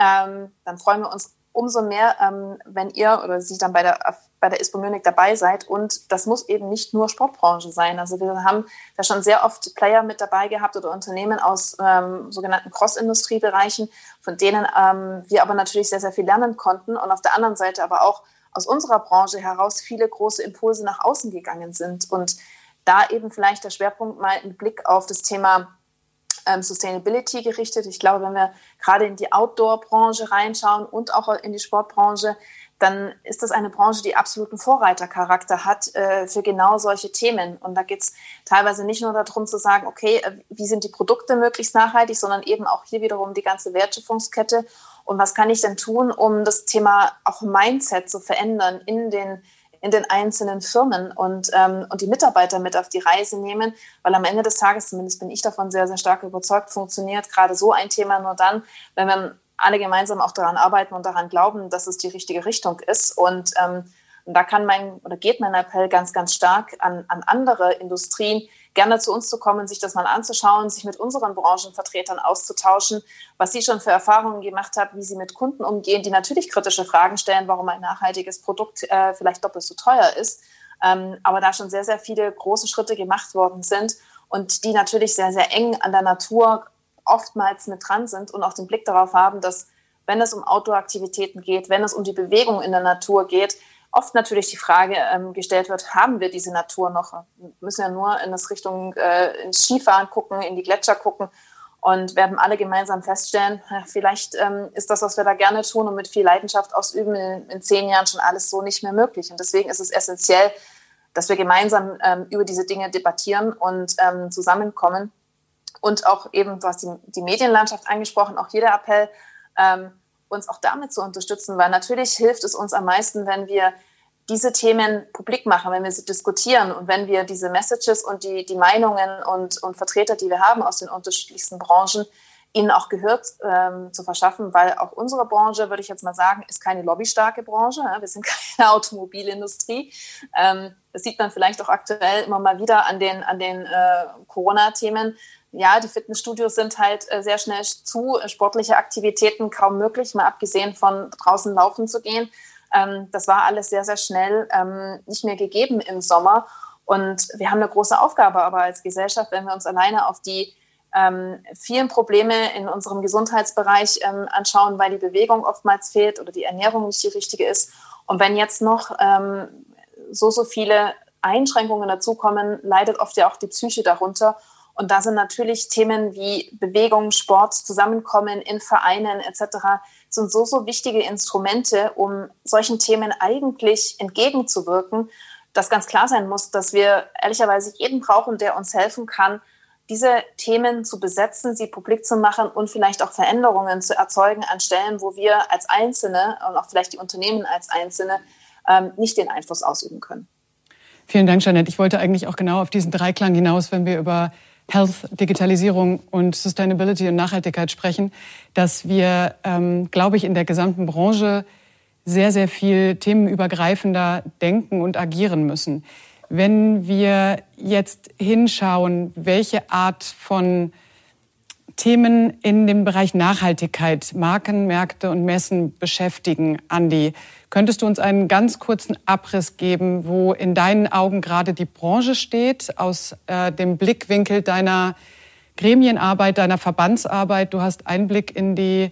Speaker 2: ähm, dann freuen wir uns umso mehr, ähm, wenn ihr oder Sie dann bei der, bei der ISPO Munich dabei seid. Und das muss eben nicht nur Sportbranche sein. Also wir haben da schon sehr oft Player mit dabei gehabt oder Unternehmen aus ähm, sogenannten Cross-Industriebereichen, von denen ähm, wir aber natürlich sehr, sehr viel lernen konnten. Und auf der anderen Seite aber auch aus unserer Branche heraus viele große Impulse nach außen gegangen sind. Und da eben vielleicht der Schwerpunkt mal ein Blick auf das Thema ähm, Sustainability gerichtet. Ich glaube, wenn wir gerade in die Outdoor-Branche reinschauen und auch in die Sportbranche, dann ist das eine Branche, die absoluten Vorreitercharakter hat äh, für genau solche Themen. Und da geht es teilweise nicht nur darum zu sagen, okay, äh, wie sind die Produkte möglichst nachhaltig, sondern eben auch hier wiederum die ganze Wertschöpfungskette. Und was kann ich denn tun, um das Thema auch Mindset zu verändern in den in den einzelnen Firmen und, ähm, und die Mitarbeiter mit auf die Reise nehmen, weil am Ende des Tages, zumindest bin ich davon sehr, sehr stark überzeugt, funktioniert gerade so ein Thema nur dann, wenn wir alle gemeinsam auch daran arbeiten und daran glauben, dass es die richtige Richtung ist. Und, ähm, da kann mein oder geht mein Appell ganz, ganz stark an, an andere Industrien, gerne zu uns zu kommen, sich das mal anzuschauen, sich mit unseren Branchenvertretern auszutauschen, was sie schon für Erfahrungen gemacht haben, wie sie mit Kunden umgehen, die natürlich kritische Fragen stellen, warum ein nachhaltiges Produkt äh, vielleicht doppelt so teuer ist. Ähm, aber da schon sehr, sehr viele große Schritte gemacht worden sind. und die natürlich sehr, sehr eng an der Natur oftmals mit dran sind und auch den Blick darauf haben, dass wenn es um Outdoor-Aktivitäten geht, wenn es um die Bewegung in der Natur geht, oft natürlich die Frage ähm, gestellt wird, haben wir diese Natur noch? Wir müssen ja nur in das Richtung äh, ins Skifahren gucken, in die Gletscher gucken und werden alle gemeinsam feststellen, vielleicht ähm, ist das, was wir da gerne tun und mit viel Leidenschaft ausüben, in, in, zehn Jahren schon alles so nicht mehr möglich. Und deswegen ist es essentiell, dass wir gemeinsam ähm, über diese Dinge debattieren und ähm, zusammenkommen. Und auch eben, du hast die, die Medienlandschaft angesprochen, auch jeder Appell, ähm, uns auch damit zu unterstützen, weil natürlich hilft es uns am meisten, wenn wir diese Themen publik machen, wenn wir sie diskutieren und wenn wir diese Messages und die, die Meinungen und, und Vertreter, die wir haben aus den unterschiedlichsten Branchen, ihnen auch gehört ähm, zu verschaffen, weil auch unsere Branche, würde ich jetzt mal sagen, ist keine lobbystarke Branche. Wir sind keine Automobilindustrie. Ähm, das sieht man vielleicht auch aktuell immer mal wieder an den, an den äh, Corona-Themen. Ja, die Fitnessstudios sind halt äh, sehr schnell zu, sportliche Aktivitäten kaum möglich, mal abgesehen von draußen laufen zu gehen. Ähm, das war alles sehr, sehr schnell ähm, nicht mehr gegeben im Sommer. Und wir haben eine große Aufgabe aber als Gesellschaft, wenn wir uns alleine auf die ähm, vielen Probleme in unserem Gesundheitsbereich anschauen, weil die Bewegung oftmals fehlt oder die Ernährung nicht die richtige ist. Und wenn jetzt noch so, so viele Einschränkungen dazukommen, leidet oft ja auch die Psyche darunter. Und da sind natürlich Themen wie Bewegung, Sport, Zusammenkommen in Vereinen etc. sind so, so wichtige Instrumente, um solchen Themen eigentlich entgegenzuwirken, dass ganz klar sein muss, dass wir ehrlicherweise jeden brauchen, der uns helfen kann, diese Themen zu besetzen, sie publik zu machen und vielleicht auch Veränderungen zu erzeugen an Stellen, wo wir als Einzelne und auch vielleicht die Unternehmen als Einzelne ähm, nicht den Einfluss ausüben können.
Speaker 1: Vielen Dank, Janette. Ich wollte eigentlich auch genau auf diesen Dreiklang hinaus, wenn wir über Health, Digitalisierung und Sustainability und Nachhaltigkeit sprechen, dass wir, ähm, glaube ich, in der gesamten Branche sehr, sehr viel themenübergreifender denken und agieren müssen. Wenn wir jetzt hinschauen, welche Art von Themen in dem Bereich Nachhaltigkeit, Marken, Märkte und Messen beschäftigen, Andi, könntest du uns einen ganz kurzen Abriss geben, wo in deinen Augen gerade die Branche steht, aus äh, dem Blickwinkel deiner Gremienarbeit, deiner Verbandsarbeit? Du hast Einblick in die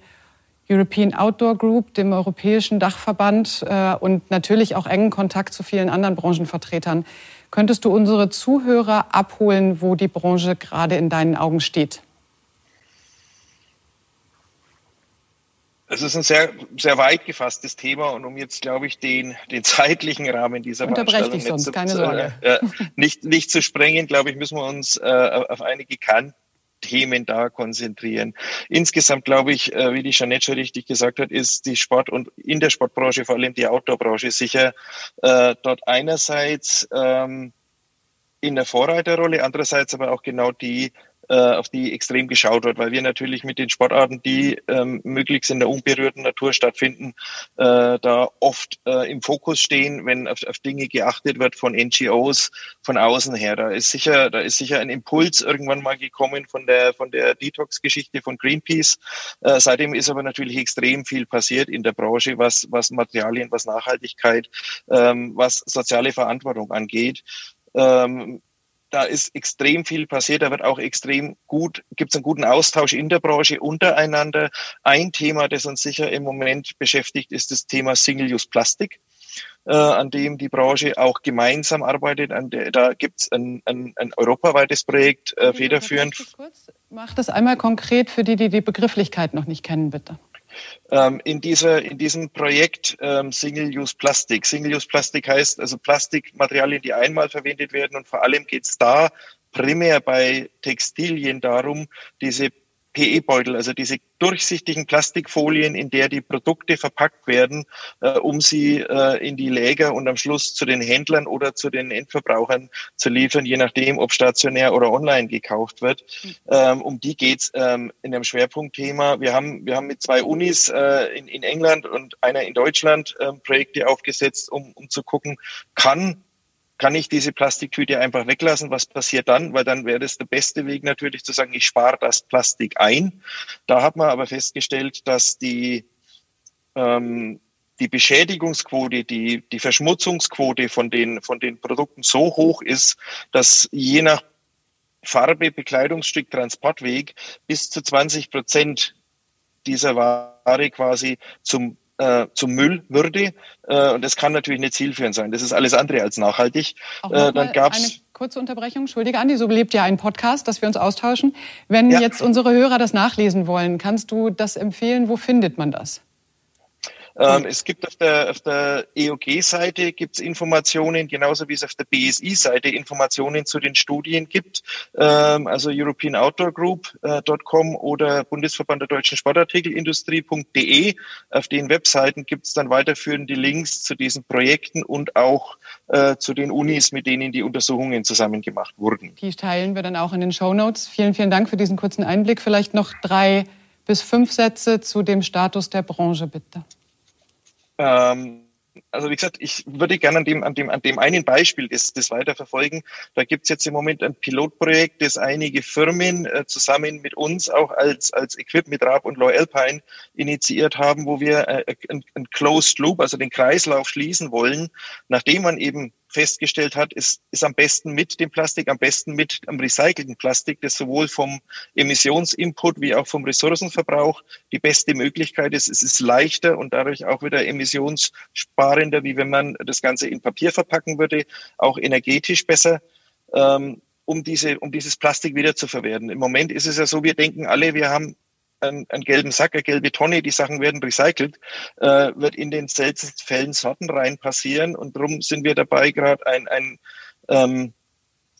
Speaker 1: European Outdoor Group, dem europäischen Dachverband äh, und natürlich auch engen Kontakt zu vielen anderen Branchenvertretern. Könntest du unsere Zuhörer abholen, wo die Branche gerade in deinen Augen steht?
Speaker 3: Es ist ein sehr, sehr weit gefasstes Thema und um jetzt, glaube ich, den, den zeitlichen Rahmen dieser
Speaker 1: Veranstaltung nicht, sonst, keine Sorge.
Speaker 3: Äh, nicht, nicht zu sprengen, glaube ich, müssen wir uns äh, auf einige Kern Themen da konzentrieren. Insgesamt glaube ich, äh, wie die Jeanette schon richtig gesagt hat, ist die Sport- und in der Sportbranche, vor allem die Outdoor-Branche, sicher äh, dort einerseits ähm, in der Vorreiterrolle, andererseits aber auch genau die auf die extrem geschaut wird, weil wir natürlich mit den Sportarten, die ähm, möglichst in der unberührten Natur stattfinden, äh, da oft äh, im Fokus stehen, wenn auf, auf Dinge geachtet wird von NGOs von außen her. Da ist sicher, da ist sicher ein Impuls irgendwann mal gekommen von der von der Detox-Geschichte von Greenpeace. Äh, seitdem ist aber natürlich extrem viel passiert in der Branche, was was Materialien, was Nachhaltigkeit, ähm, was soziale Verantwortung angeht. Ähm, da ist extrem viel passiert, da wird auch extrem gut, gibt es einen guten Austausch in der Branche untereinander. Ein Thema, das uns sicher im Moment beschäftigt, ist das Thema Single-Use-Plastik. Äh, an dem die Branche auch gemeinsam arbeitet. Der, da gibt es ein, ein, ein, europaweites Projekt äh, federführend.
Speaker 1: Mach das einmal konkret für die, die die Begrifflichkeit noch nicht kennen, bitte.
Speaker 3: Ähm, in, dieser, in diesem Projekt ähm, Single-Use Plastik. Single-Use Plastik heißt also Plastikmaterialien, die einmal verwendet werden und vor allem geht es da primär bei Textilien darum, diese PE-Beutel, also diese durchsichtigen Plastikfolien, in der die Produkte verpackt werden, äh, um sie äh, in die Läger und am Schluss zu den Händlern oder zu den Endverbrauchern zu liefern, je nachdem, ob stationär oder online gekauft wird. Ähm, um die geht's ähm, in einem Schwerpunktthema. Wir haben, wir haben mit zwei Unis äh, in, in England und einer in Deutschland ähm, Projekte aufgesetzt, um, um zu gucken, kann kann ich diese Plastiktüte einfach weglassen? Was passiert dann? Weil dann wäre das der beste Weg natürlich zu sagen, ich spare das Plastik ein. Da hat man aber festgestellt, dass die, ähm, die Beschädigungsquote, die, die Verschmutzungsquote von den, von den Produkten so hoch ist, dass je nach Farbe, Bekleidungsstück, Transportweg bis zu 20 Prozent dieser Ware quasi zum äh, zum Müll würde. Äh, und das kann natürlich nicht zielführend sein. Das ist alles andere als nachhaltig.
Speaker 1: Äh, dann gab's eine kurze Unterbrechung. Entschuldige, Andi, so belebt ja ein Podcast, dass wir uns austauschen. Wenn ja. jetzt unsere Hörer das nachlesen wollen, kannst du das empfehlen? Wo findet man das?
Speaker 3: Ähm, es gibt auf der, auf der EOG-Seite gibt's Informationen, genauso wie es auf der BSI-Seite Informationen zu den Studien gibt, ähm, also European Outdoor Group.com äh, oder Bundesverband der deutschen Sportartikelindustrie.de. Auf den Webseiten gibt's dann weiterführende Links zu diesen Projekten und auch äh, zu den Unis, mit denen die Untersuchungen zusammen gemacht wurden.
Speaker 1: Die teilen wir dann auch in den Show Notes. Vielen, vielen Dank für diesen kurzen Einblick. Vielleicht noch drei bis fünf Sätze zu dem Status der Branche, bitte.
Speaker 3: Ähm, also wie gesagt, ich würde gerne an dem, an dem, an dem einen Beispiel das, das weiterverfolgen. Da gibt es jetzt im Moment ein Pilotprojekt, das einige Firmen äh, zusammen mit uns auch als, als Equip mit Raab und Loy Alpine initiiert haben, wo wir äh, ein, ein Closed Loop, also den Kreislauf schließen wollen, nachdem man eben festgestellt hat, ist, ist am besten mit dem Plastik, am besten mit am recycelten Plastik, das sowohl vom Emissionsinput wie auch vom Ressourcenverbrauch die beste Möglichkeit ist. Es ist leichter und dadurch auch wieder emissionssparender, wie wenn man das Ganze in Papier verpacken würde, auch energetisch besser. Ähm, um diese, um dieses Plastik wieder zu verwerten. Im Moment ist es ja so, wir denken alle, wir haben einen, einen gelben Sack, eine gelbe Tonne, die Sachen werden recycelt, äh, wird in den seltensten Fällen sortenrein passieren. Und darum sind wir dabei, gerade ein, ein, ähm,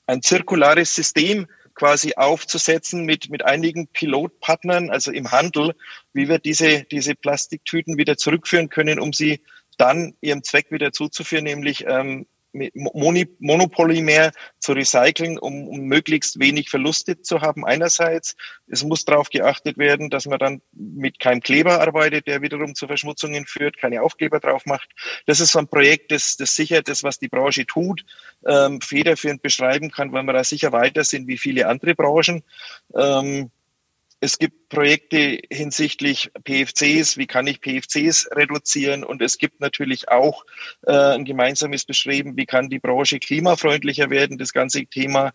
Speaker 3: ein zirkulares System quasi aufzusetzen mit, mit einigen Pilotpartnern, also im Handel, wie wir diese, diese Plastiktüten wieder zurückführen können, um sie dann ihrem Zweck wieder zuzuführen, nämlich ähm, Monopolymer zu recyceln, um, um möglichst wenig Verluste zu haben einerseits. Es muss darauf geachtet werden, dass man dann mit keinem Kleber arbeitet, der wiederum zu Verschmutzungen führt, keine Aufkleber drauf macht. Das ist so ein Projekt, das, das sicher das, was die Branche tut, ähm, federführend beschreiben kann, weil wir da sicher weiter sind wie viele andere Branchen. Ähm, es gibt Projekte hinsichtlich PFCs, wie kann ich PFCs reduzieren und es gibt natürlich auch äh, ein gemeinsames Bestreben, wie kann die Branche klimafreundlicher werden. Das ganze Thema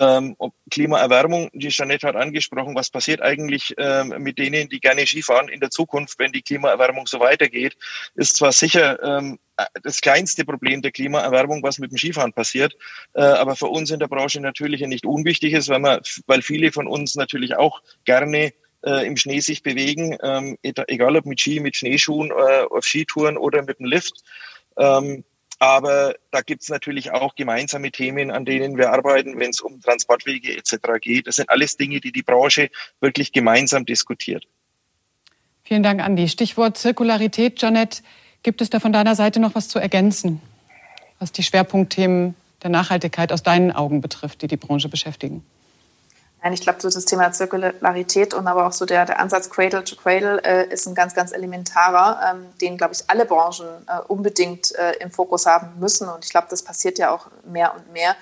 Speaker 3: ähm, Klimaerwärmung, die Jeanette hat angesprochen, was passiert eigentlich ähm, mit denen, die gerne Skifahren in der Zukunft, wenn die Klimaerwärmung so weitergeht, ist zwar sicher ähm, das kleinste Problem der Klimaerwärmung, was mit dem Skifahren passiert, äh, aber für uns in der Branche natürlich nicht unwichtig ist, weil, man, weil viele von uns natürlich auch gerne äh, im Schnee sich bewegen, ähm, egal ob mit Ski, mit Schneeschuhen, äh, auf Skitouren oder mit dem Lift. Ähm, aber da gibt es natürlich auch gemeinsame Themen, an denen wir arbeiten, wenn es um Transportwege etc. geht. Das sind alles Dinge, die die Branche wirklich gemeinsam diskutiert.
Speaker 1: Vielen Dank, Andi. Stichwort Zirkularität, Janet. Gibt es da von deiner Seite noch was zu ergänzen, was die Schwerpunktthemen der Nachhaltigkeit aus deinen Augen betrifft, die die Branche beschäftigen?
Speaker 2: Nein, ich glaube, so das Thema Zirkularität und aber auch so der, der Ansatz Cradle to Cradle äh, ist ein ganz, ganz elementarer, ähm, den, glaube ich, alle Branchen äh, unbedingt äh, im Fokus haben müssen. Und ich glaube, das passiert ja auch mehr und mehr.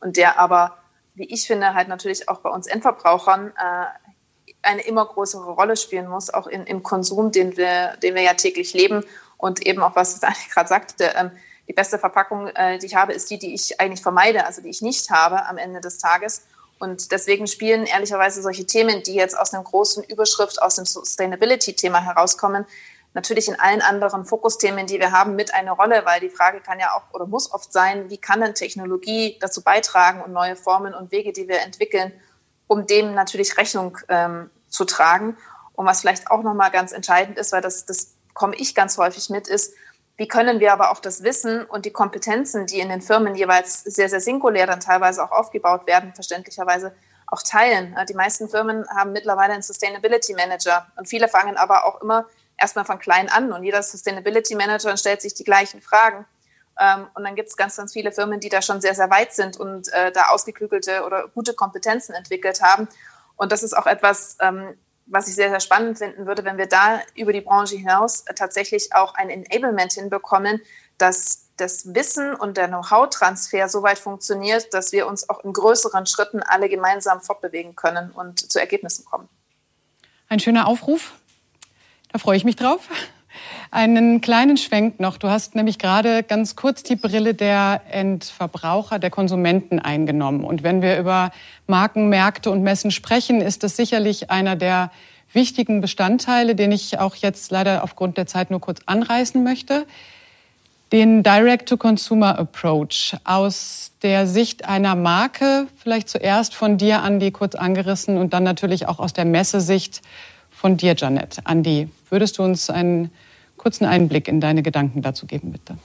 Speaker 2: Und der aber, wie ich finde, halt natürlich auch bei uns Endverbrauchern äh, eine immer größere Rolle spielen muss, auch in, im Konsum, den wir, den wir ja täglich leben. Und eben auch, was ich gerade sagte, ähm, die beste Verpackung, äh, die ich habe, ist die, die ich eigentlich vermeide, also die ich nicht habe am Ende des Tages. Und deswegen spielen ehrlicherweise solche Themen, die jetzt aus einer großen Überschrift aus dem Sustainability-Thema herauskommen, natürlich in allen anderen Fokusthemen, die wir haben, mit eine Rolle, weil die Frage kann ja auch oder muss oft sein, wie kann denn Technologie dazu beitragen und neue Formen und Wege, die wir entwickeln, um dem natürlich Rechnung ähm, zu tragen. Und was vielleicht auch nochmal ganz entscheidend ist, weil das, das komme ich ganz häufig mit, ist, wie können wir aber auch das Wissen und die Kompetenzen, die in den Firmen jeweils sehr, sehr singulär dann teilweise auch aufgebaut werden, verständlicherweise auch teilen? Die meisten Firmen haben mittlerweile einen Sustainability Manager und viele fangen aber auch immer erstmal von klein an und jeder Sustainability Manager stellt sich die gleichen Fragen. Ähm, und dann gibt es ganz, ganz viele Firmen, die da schon sehr, sehr weit sind und äh, da ausgeklügelte oder gute Kompetenzen entwickelt haben. Und das ist auch etwas, ähm, was ich sehr, sehr spannend finden würde, wenn wir da über die Branche hinaus tatsächlich auch ein Enablement hinbekommen, dass das Wissen und der Know-how-Transfer so weit funktioniert, dass wir uns auch in größeren Schritten alle gemeinsam fortbewegen können und zu Ergebnissen kommen.
Speaker 1: Ein schöner Aufruf. Da freue ich mich drauf. Einen kleinen Schwenk noch. Du hast nämlich gerade ganz kurz die Brille der Endverbraucher, der Konsumenten eingenommen. Und wenn wir über Marken, Märkte und Messen sprechen, ist das sicherlich einer der wichtigen Bestandteile, den ich auch jetzt leider aufgrund der Zeit nur kurz anreißen möchte. Den Direct-to-Consumer-Approach aus der Sicht einer Marke, vielleicht zuerst von dir, Andi, kurz angerissen und dann natürlich auch aus der Messesicht von dir, Janet. Andi, würdest du uns einen kurzen Einblick in deine Gedanken dazu geben, bitte?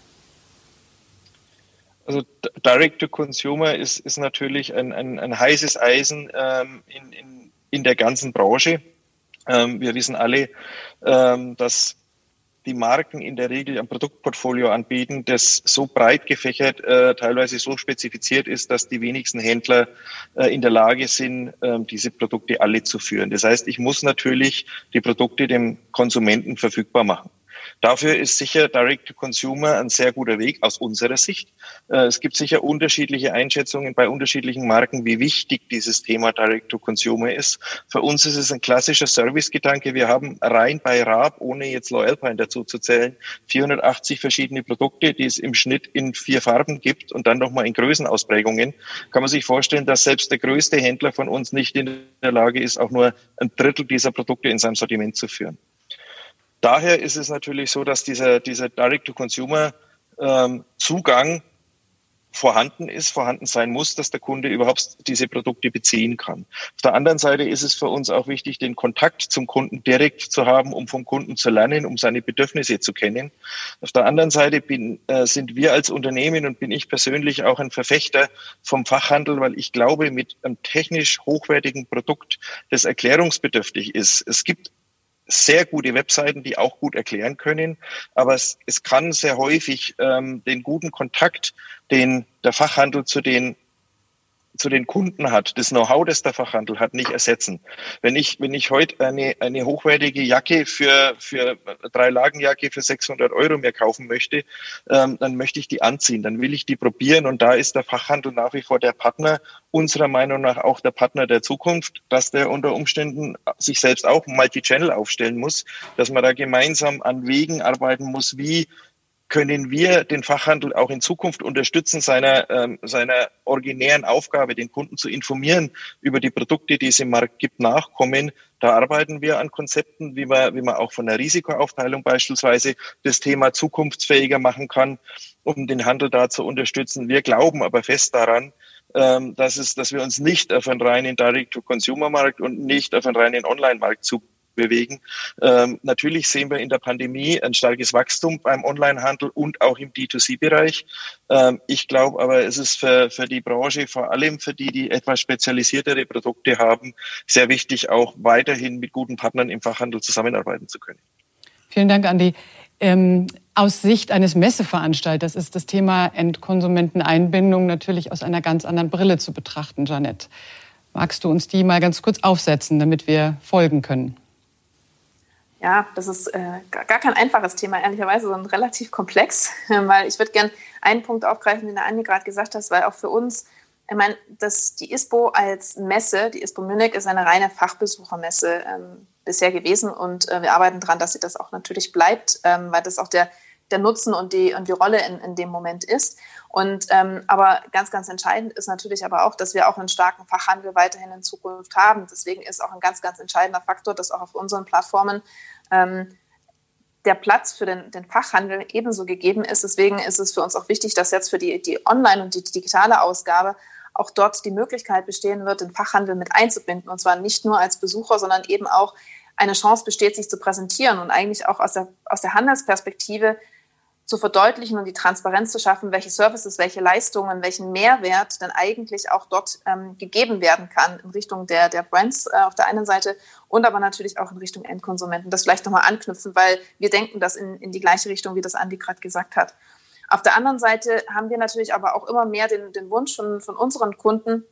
Speaker 3: Also Direct to Consumer ist, ist natürlich ein, ein, ein heißes Eisen ähm, in, in, in der ganzen Branche. Ähm, wir wissen alle, ähm, dass die Marken in der Regel ein Produktportfolio anbieten, das so breit gefächert, äh, teilweise so spezifiziert ist, dass die wenigsten Händler äh, in der Lage sind, äh, diese Produkte alle zu führen. Das heißt, ich muss natürlich die Produkte dem Konsumenten verfügbar machen. Dafür ist sicher Direct-to-Consumer ein sehr guter Weg aus unserer Sicht. Äh, es gibt sicher unterschiedliche Einschätzungen bei unterschiedlichen Marken, wie wichtig dieses Thema Direct-to-Consumer ist. Für uns ist es ein klassischer Servicegedanke. Wir haben rein bei Raab, ohne jetzt Loyalpine dazu zu zählen, 480 verschiedene Produkte, die es im Schnitt in vier Farben gibt und dann nochmal in Größenausprägungen. Kann man sich vorstellen, dass selbst der größte Händler von uns nicht in der Lage ist, auch nur ein Drittel dieser Produkte in seinem Sortiment zu führen daher ist es natürlich so, dass dieser, dieser Direct-to-Consumer-Zugang ähm, vorhanden ist, vorhanden sein muss, dass der Kunde überhaupt diese Produkte beziehen kann. Auf der anderen Seite ist es für uns auch wichtig, den Kontakt zum Kunden direkt zu haben, um vom Kunden zu lernen, um seine Bedürfnisse zu kennen. Auf der anderen Seite bin, äh, sind wir als Unternehmen und bin ich persönlich auch ein Verfechter vom Fachhandel, weil ich glaube, mit einem technisch hochwertigen Produkt, das erklärungsbedürftig ist. Es gibt sehr gute Webseiten, die auch gut erklären können. Aber es, es kann sehr häufig ähm, den guten Kontakt, den der Fachhandel zu den zu den Kunden hat, das Know-how, das der Fachhandel hat, nicht ersetzen. Wenn ich, wenn ich heute eine, eine hochwertige Jacke für, für drei Lagenjacke für 600 Euro mir kaufen möchte, ähm, dann möchte ich die anziehen, dann will ich die probieren und da ist der Fachhandel nach wie vor der Partner, unserer Meinung nach auch der Partner der Zukunft, dass der unter Umständen sich selbst auch Multi-Channel aufstellen muss, dass man da gemeinsam an Wegen arbeiten muss, wie können wir den Fachhandel auch in Zukunft unterstützen, seiner, ähm, seiner originären Aufgabe, den Kunden zu informieren über die Produkte, die es im Markt gibt, nachkommen. Da arbeiten wir an Konzepten, wie man, wie man auch von der Risikoaufteilung beispielsweise das Thema zukunftsfähiger machen kann, um den Handel da zu unterstützen. Wir glauben aber fest daran, ähm, dass, es, dass wir uns nicht auf einen reinen Direct-to-Consumer-Markt und nicht auf einen reinen Online-Markt zu bewegen. Ähm, natürlich sehen wir in der Pandemie ein starkes Wachstum beim Onlinehandel und auch im D2C-Bereich. Ähm, ich glaube aber, es ist für, für die Branche, vor allem für die, die etwas spezialisiertere Produkte haben, sehr wichtig, auch weiterhin mit guten Partnern im Fachhandel zusammenarbeiten zu können.
Speaker 1: Vielen Dank, Andi. Ähm, aus Sicht eines Messeveranstalters ist das Thema Endkonsumenteneinbindung natürlich aus einer ganz anderen Brille zu betrachten, Janette. Magst du uns die mal ganz kurz aufsetzen, damit wir folgen können?
Speaker 2: Ja, das ist äh, gar kein einfaches Thema, ehrlicherweise, sondern relativ komplex, weil ich würde gerne einen Punkt aufgreifen, den der Andi gerade gesagt hat, weil auch für uns, ich meine, dass die ISPO als Messe, die ISPO Munich ist eine reine Fachbesuchermesse ähm, bisher gewesen und äh, wir arbeiten daran, dass sie das auch natürlich bleibt, ähm, weil das auch der, der Nutzen und die, und die Rolle in, in dem Moment ist. Und ähm, aber ganz, ganz entscheidend ist natürlich aber auch, dass wir auch einen starken Fachhandel weiterhin in Zukunft haben. Deswegen ist auch ein ganz, ganz entscheidender Faktor, dass auch auf unseren Plattformen ähm, der Platz für den, den, Fachhandel ebenso gegeben ist. Deswegen ist es für uns auch wichtig, dass jetzt für die, die Online- und die digitale Ausgabe auch dort die Möglichkeit bestehen wird, den Fachhandel mit einzubinden. Und zwar nicht nur als Besucher, sondern eben auch eine Chance besteht, sich zu präsentieren und eigentlich auch aus der, aus der Handelsperspektive zu verdeutlichen und die Transparenz zu schaffen, welche Services, welche Leistungen, welchen Mehrwert dann eigentlich auch dort ähm, gegeben werden kann in Richtung der, der Brands äh, auf der einen Seite und aber natürlich auch in Richtung Endkonsumenten. Das vielleicht nochmal anknüpfen, weil wir denken das in, in die gleiche Richtung, wie das Andi gerade gesagt hat. Auf der anderen Seite haben wir natürlich aber auch immer mehr den, den Wunsch von, von unseren Kunden,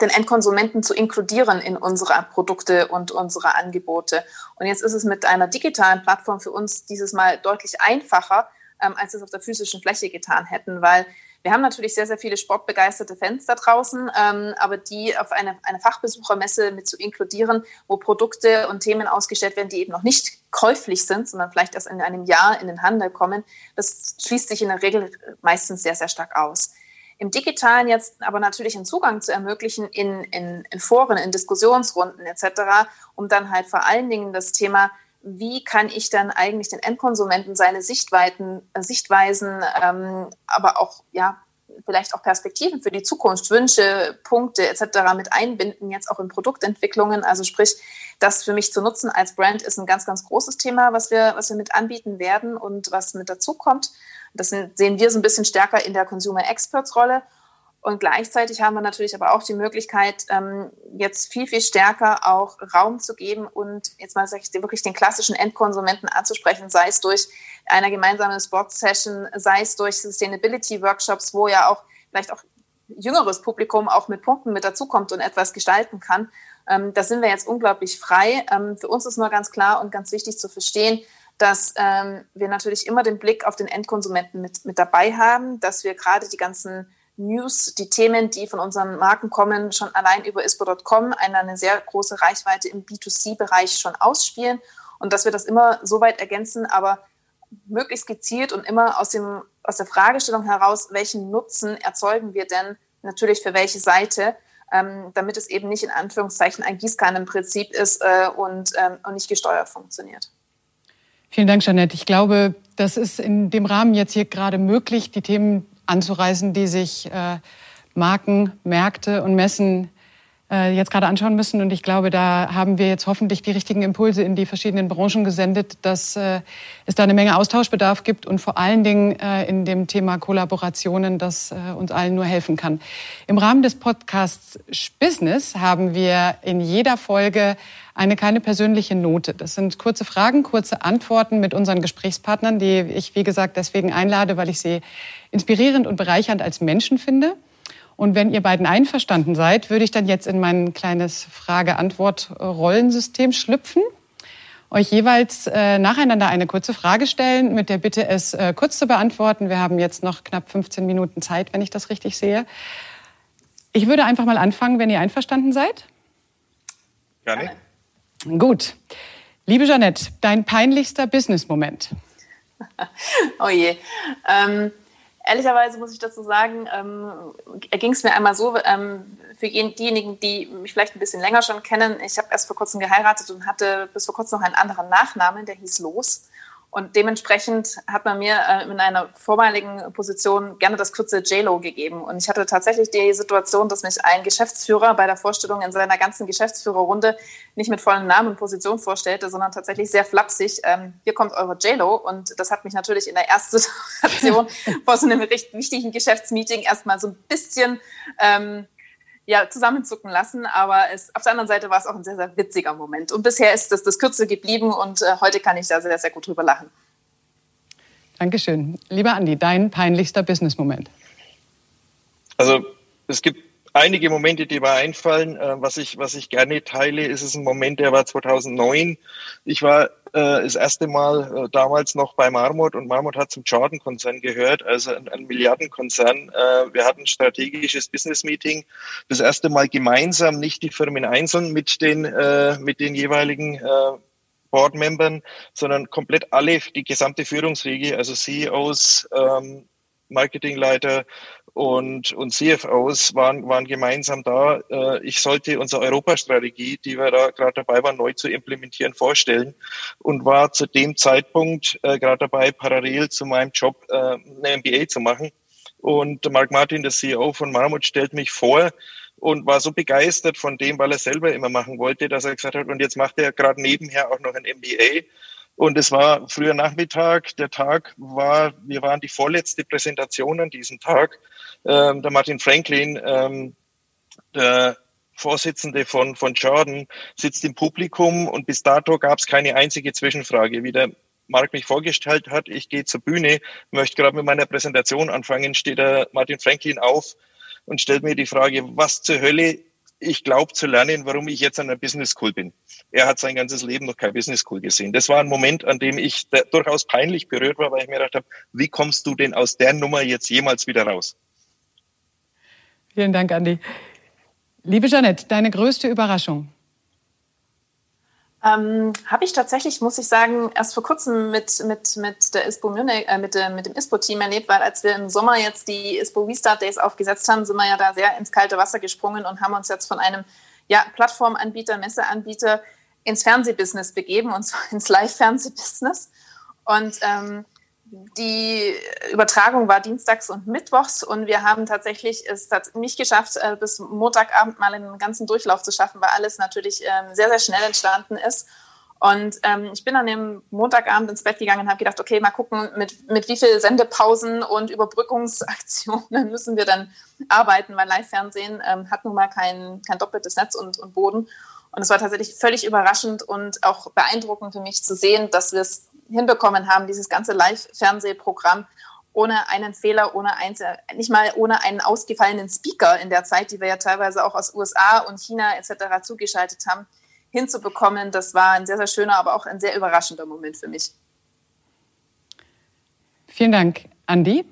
Speaker 2: den Endkonsumenten zu inkludieren in unsere Produkte und unsere Angebote. Und jetzt ist es mit einer digitalen Plattform für uns dieses Mal deutlich einfacher, ähm, als es auf der physischen Fläche getan hätten, weil Wir haben natürlich sehr, sehr viele sportbegeisterte Fans da draußen, ähm, aber die auf eine, eine Fachbesuchermesse mit zu inkludieren, wo Produkte und Themen ausgestellt werden, die eben noch nicht käuflich sind, sondern vielleicht erst in einem Jahr in den Handel kommen, das schließt sich in der Regel meistens sehr, sehr stark aus. Im Digitalen jetzt aber natürlich einen Zugang zu ermöglichen in, in, in Foren, in Diskussionsrunden etc., um dann halt vor allen Dingen das Thema wie kann ich dann eigentlich den Endkonsumenten seine Sichtweiten, äh, Sichtweisen, ähm, aber auch ja vielleicht auch Perspektiven für die Zukunft, Wünsche, Punkte etc. mit einbinden, jetzt auch in Produktentwicklungen. Also sprich, das für mich zu nutzen als Brand ist ein ganz, ganz großes Thema, was wir, was wir mit anbieten werden und was mit dazu kommt. Das sehen wir so ein bisschen stärker in der Consumer Experts Rolle. Und gleichzeitig haben wir natürlich aber auch die Möglichkeit, ähm, jetzt viel, viel stärker auch Raum zu geben und jetzt mal sag ich, wirklich den klassischen Endkonsumenten anzusprechen, sei es durch eine gemeinsame Sports-Session, sei es durch Sustainability-Workshops, wo ja auch vielleicht auch jüngeres Publikum auch mit Punkten mit dazukommt und etwas gestalten kann. Ähm, da sind wir jetzt unglaublich frei. Ähm, für uns ist nur ganz klar und ganz wichtig zu verstehen, dass wir natürlich immer den Blick auf den Endkonsumenten mit, mit dabei haben, dass wir gerade die ganzen News, die Themen, die von unseren Marken kommen, schon allein über ispo.com eine, eine sehr große Reichweite im B2C-Bereich schon ausspielen und dass wir das immer so weit ergänzen, aber möglichst gezielt und immer aus, dem, aus der Fragestellung heraus, welchen Nutzen erzeugen wir denn natürlich für welche Seite, ähm, damit es eben nicht in Anführungszeichen ein Gießkannenprinzip ist äh, und, ähm, und nicht gesteuert funktioniert.
Speaker 1: Vielen Dank, Jeanette. Ich glaube, das ist in dem Rahmen jetzt hier gerade möglich, die Themen anzureißen, die sich äh, Marken, Märkte und Messen äh, jetzt gerade anschauen müssen. Und ich glaube, da haben wir jetzt hoffentlich die richtigen Impulse in die verschiedenen Branchen gesendet, dass äh, es da eine Menge Austauschbedarf gibt und vor allen Dingen äh, in dem Thema Kollaborationen, das äh, uns allen nur helfen kann. Im Rahmen des Podcasts Business haben wir in jeder Folge eine keine persönliche Note. Das sind kurze Fragen, kurze Antworten mit unseren Gesprächspartnern, die ich, wie gesagt, deswegen einlade, weil ich sie inspirierend und bereichernd als Menschen finde. Und wenn ihr beiden einverstanden seid, würde ich dann jetzt in mein kleines Frage-Antwort-Rollensystem schlüpfen, euch jeweils äh, nacheinander eine kurze Frage stellen, mit der Bitte, es äh, kurz zu beantworten. Wir haben jetzt noch knapp 15 Minuten Zeit, wenn ich das richtig sehe. Ich würde einfach mal anfangen, wenn ihr einverstanden seid.
Speaker 3: Gerne.
Speaker 1: Gut. Liebe Jeanette, dein peinlichster Business-Moment.
Speaker 2: oh je. Ähm, ehrlicherweise muss ich dazu sagen, ähm, ging es mir einmal so, ähm, für diejenigen, die mich vielleicht ein bisschen länger schon kennen, ich habe erst vor kurzem geheiratet und hatte bis vor kurzem noch einen anderen Nachnamen, der hieß Los. Und dementsprechend hat man mir äh, in einer vormaligen Position gerne das Kürzel JLO gegeben. Und ich hatte tatsächlich die Situation, dass mich ein Geschäftsführer bei der Vorstellung in seiner ganzen Geschäftsführerrunde nicht mit vollem Namen und Position vorstellte, sondern tatsächlich sehr flapsig, ähm, hier kommt eure JLO. Und das hat mich natürlich in der ersten Situation vor so einem recht wichtigen Geschäftsmeeting erstmal so ein bisschen ähm, ja, zusammenzucken lassen. Aber es, auf der anderen Seite war es auch ein sehr, sehr witziger Moment. Und bisher ist das das Kürzel geblieben und äh, heute kann ich da sehr, sehr gut drüber lachen.
Speaker 1: Dankeschön. Lieber Andi, dein peinlichster Business-Moment.
Speaker 3: Also es gibt einige Momente, die mir einfallen. Äh, was, ich, was ich gerne teile, ist es ein Moment, der war 2009. Ich war äh, das erste Mal äh, damals noch bei Marmot und Marmot hat zum Jordan-Konzern gehört, also ein, ein Milliardenkonzern. Äh, wir hatten ein strategisches Business-Meeting, das erste Mal gemeinsam, nicht die Firmen einzeln mit den, äh, mit den jeweiligen äh, Board-Membern, sondern komplett alle, die gesamte Führungsriege, also CEOs, ähm, Marketingleiter, und, und CFOs waren, waren gemeinsam da. Äh, ich sollte unsere Europastrategie, die wir da gerade dabei waren, neu zu implementieren, vorstellen und war zu dem Zeitpunkt äh, gerade dabei, parallel zu meinem Job äh, eine MBA zu machen. Und Mark Martin, der CEO von Marmot, stellt mich vor und war so begeistert von dem, weil er selber immer machen wollte, dass er gesagt hat, und jetzt macht er gerade nebenher auch noch ein MBA und es war früher Nachmittag. Der Tag war, wir waren die vorletzte Präsentation an diesem Tag. Ähm, der Martin Franklin, ähm, der Vorsitzende von, von Jordan, sitzt im Publikum und bis dato gab es keine einzige Zwischenfrage. Wie der Mark mich vorgestellt hat, ich gehe zur Bühne, möchte gerade mit meiner Präsentation anfangen, steht der Martin Franklin auf und stellt mir die Frage, was zur Hölle ich glaube zu lernen, warum ich jetzt an der Business School bin. Er hat sein ganzes Leben noch kein Business School gesehen. Das war ein Moment, an dem ich durchaus peinlich berührt war, weil ich mir gedacht habe, wie kommst du denn aus der Nummer jetzt jemals wieder raus?
Speaker 1: Vielen Dank, Andi. Liebe Jeanette, deine größte Überraschung?
Speaker 2: Ähm, Habe ich tatsächlich, muss ich sagen, erst vor kurzem mit, mit, mit, der ISPO Munich, äh, mit, mit dem ISPO-Team erlebt, weil als wir im Sommer jetzt die ISPO Restart Days aufgesetzt haben, sind wir ja da sehr ins kalte Wasser gesprungen und haben uns jetzt von einem ja, Plattformanbieter, Messeanbieter ins Fernsehbusiness begeben, und zwar ins Live-Fernsehbusiness. Und ähm, die Übertragung war dienstags und mittwochs und wir haben tatsächlich es nicht geschafft, äh, bis Montagabend mal einen ganzen Durchlauf zu schaffen, weil alles natürlich ähm, sehr, sehr schnell entstanden ist. Und ähm, ich bin an dem Montagabend ins Bett gegangen und habe gedacht, okay, mal gucken, mit, mit wie viel Sendepausen und Überbrückungsaktionen müssen wir dann arbeiten, weil Live-Fernsehen ähm, hat nun mal kein, kein doppeltes Netz und, und Boden. Und es war tatsächlich völlig überraschend und auch beeindruckend für mich zu sehen, dass wir es hinbekommen haben, dieses ganze Live-Fernsehprogramm ohne einen Fehler, ohne ein, nicht mal ohne einen ausgefallenen Speaker in der Zeit, die wir ja teilweise auch aus USA und China etc. zugeschaltet haben, hinzubekommen. Das war ein sehr, sehr schöner, aber auch ein sehr überraschender Moment für mich.
Speaker 1: Vielen Dank. Andi?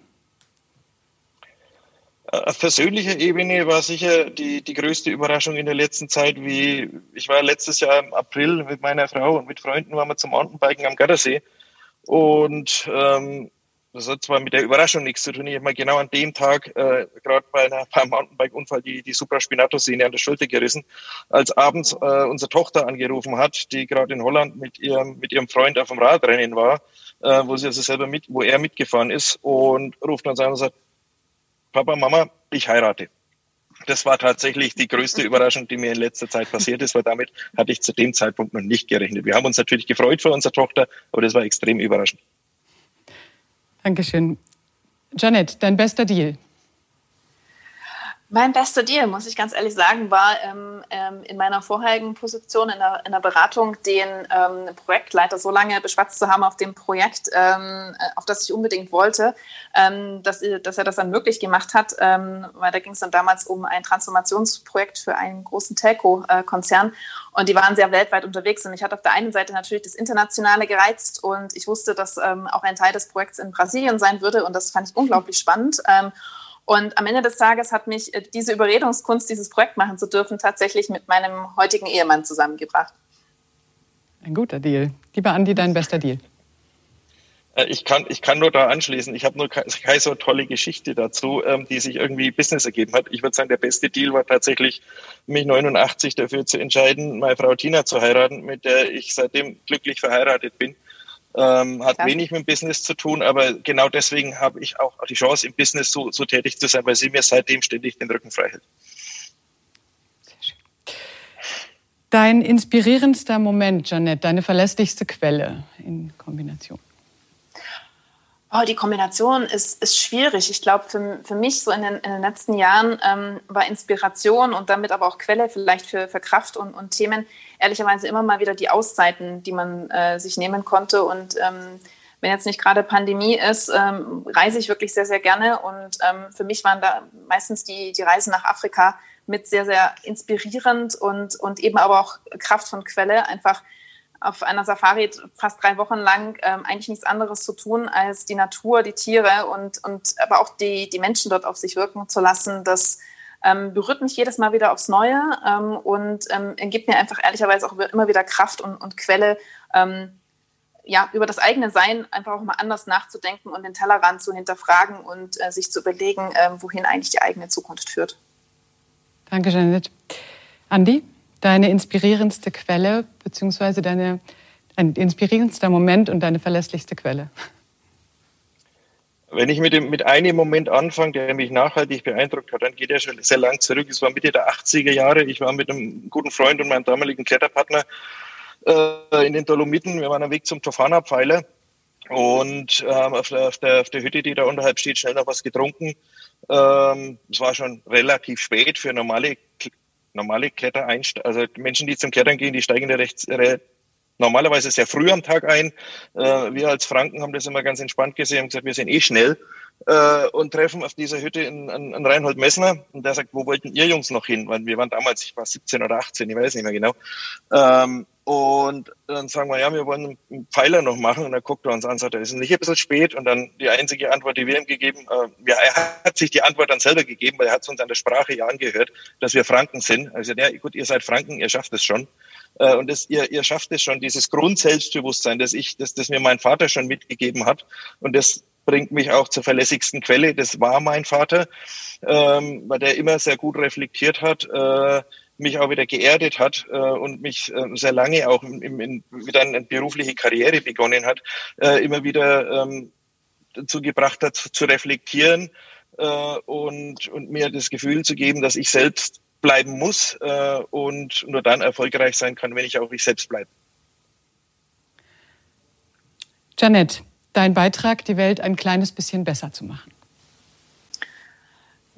Speaker 3: Auf persönlicher Ebene war sicher die, die größte Überraschung in der letzten Zeit, wie ich war letztes Jahr im April mit meiner Frau und mit Freunden waren wir zum Mountainbiken am Gardasee. Und ähm, das hat zwar mit der Überraschung nichts zu tun. Ich habe mal genau an dem Tag, äh, gerade bei, einer, beim Mountainbike-Unfall, die, die Supraspinatus-Sehne an der Schulter gerissen, als abends äh, unsere Tochter angerufen hat, die gerade in Holland mit ihrem, mit ihrem Freund auf dem Radrennen war, äh, wo sie also selber mit, wo er mitgefahren ist und ruft uns an und sagt, Papa, Mama, ich heirate. Das war tatsächlich die größte Überraschung, die mir in letzter Zeit passiert ist, weil damit hatte ich zu dem Zeitpunkt noch nicht gerechnet. Wir haben uns natürlich gefreut für unsere Tochter, aber das war extrem überraschend.
Speaker 1: Dankeschön. Janet, dein bester Deal?
Speaker 2: Mein bester Deal, muss ich ganz ehrlich sagen, war ähm, ähm, in meiner vorherigen Position in der, in der Beratung, den ähm, Projektleiter so lange beschwatzt zu haben auf dem Projekt, ähm, äh, auf das ich unbedingt wollte, ähm, dass, dass, er das dann möglich gemacht hat, ähm, weil da ging es dann damals um ein Transformationsprojekt für einen großen Telco-Konzern. Und die waren sehr weltweit unterwegs. Und ich hatte auf der einen Seite natürlich das Internationale gereizt. Und ich wusste, dass auch ein Teil des Projekts in Brasilien sein würde. Und das fand ich unglaublich spannend. Und am Ende des Tages hat mich äh, diese Überredungskunst, dieses Projekt machen zu dürfen, tatsächlich mit meinem heutigen Ehemann zusammengebracht.
Speaker 1: Ein guter Deal. Lieber Andi, dein bester Deal.
Speaker 3: Äh, ich kann, ich kann nur da anschließen. Ich habe nur keine so tolle Geschichte dazu, ähm, die sich irgendwie Business ergeben hat. Ich würde sagen, der beste Deal war tatsächlich, mich 89 dafür zu entscheiden, meine Frau Tina zu heiraten, mit der ich seitdem glücklich verheiratet bin. Ähm, hat Klar. wenig mit dem Business zu tun, aber genau deswegen habe ich auch die Chance, im Business so, so tätig zu sein, weil sie mir seitdem ständig den Rücken frei hält.
Speaker 1: Sehr schön. Dein inspirierendster Moment, Janette, deine verlässlichste Quelle in Kombination?
Speaker 2: Oh, die Kombination ist, ist schwierig. Ich glaube, für, für mich so in den, in den letzten Jahren ähm, war Inspiration und damit aber auch Quelle vielleicht für, für Kraft und, und Themen ehrlicherweise immer mal wieder die Auszeiten, die man äh, sich nehmen konnte. Und ähm, wenn jetzt nicht gerade Pandemie ist, ähm, reise ich wirklich sehr, sehr gerne. Und ähm, für mich waren da meistens die, die Reisen nach Afrika mit sehr, sehr inspirierend und, und eben aber auch Kraft von Quelle, einfach auf einer Safari fast drei Wochen lang ähm, eigentlich nichts anderes zu tun, als die Natur, die Tiere und, und aber auch die, die Menschen dort auf sich wirken zu lassen. Das ähm, berührt mich jedes Mal wieder aufs Neue ähm, und ähm, gibt mir einfach ehrlicherweise auch immer wieder Kraft und, und Quelle, ähm, ja, über das eigene Sein einfach auch mal anders nachzudenken und den Tellerrand zu hinterfragen und äh, sich zu überlegen, äh, wohin eigentlich die eigene Zukunft führt.
Speaker 1: Danke, Janet. Andi? Deine inspirierendste Quelle, beziehungsweise deine, dein inspirierendster Moment und deine verlässlichste Quelle?
Speaker 3: Wenn ich mit, dem, mit einem Moment anfange, der mich nachhaltig beeindruckt hat, dann geht er schon sehr lang zurück. Es war Mitte der 80er Jahre. Ich war mit einem guten Freund und meinem damaligen Kletterpartner äh, in den Dolomiten. Wir waren am Weg zum Tofana-Pfeiler und ähm, auf, der, auf, der, auf der Hütte, die da unterhalb steht, schnell noch was getrunken. Ähm, es war schon relativ spät für normale normale Kletter also Menschen, die zum Klettern gehen, die steigen ja recht, normalerweise sehr früh am Tag ein. Äh, wir als Franken haben das immer ganz entspannt gesehen und gesagt, wir sind eh schnell äh, und treffen auf dieser Hütte einen, Reinhold Messner und der sagt, wo wollten ihr Jungs noch hin? Weil wir waren damals, ich war 17 oder 18, ich weiß nicht mehr genau. Und dann sagen wir, ja, wir wollen einen Pfeiler noch machen. Und dann guckt er uns an und sagt, es ist nicht ein bisschen spät. Und dann die einzige Antwort, die wir ihm gegeben, äh, ja, er hat sich die Antwort dann selber gegeben, weil er hat uns an der Sprache ja angehört, dass wir Franken sind. Also ja, gut, ihr seid Franken, ihr schafft es schon. Äh, und das, ihr, ihr schafft es schon, dieses Grundselbstbewusstsein, das ich, das, das mir mein Vater schon mitgegeben hat. Und das bringt mich auch zur verlässlichsten Quelle. Das war mein Vater, ähm, weil der immer sehr gut reflektiert hat. Äh, mich auch wieder geerdet hat äh, und mich äh, sehr lange auch im, im, wieder eine berufliche Karriere begonnen hat, äh, immer wieder ähm, dazu gebracht hat, zu, zu reflektieren äh, und, und mir das Gefühl zu geben, dass ich selbst bleiben muss äh, und nur dann erfolgreich sein kann, wenn ich auch ich selbst bleibe.
Speaker 1: Janet, dein Beitrag, die Welt ein kleines bisschen besser zu machen.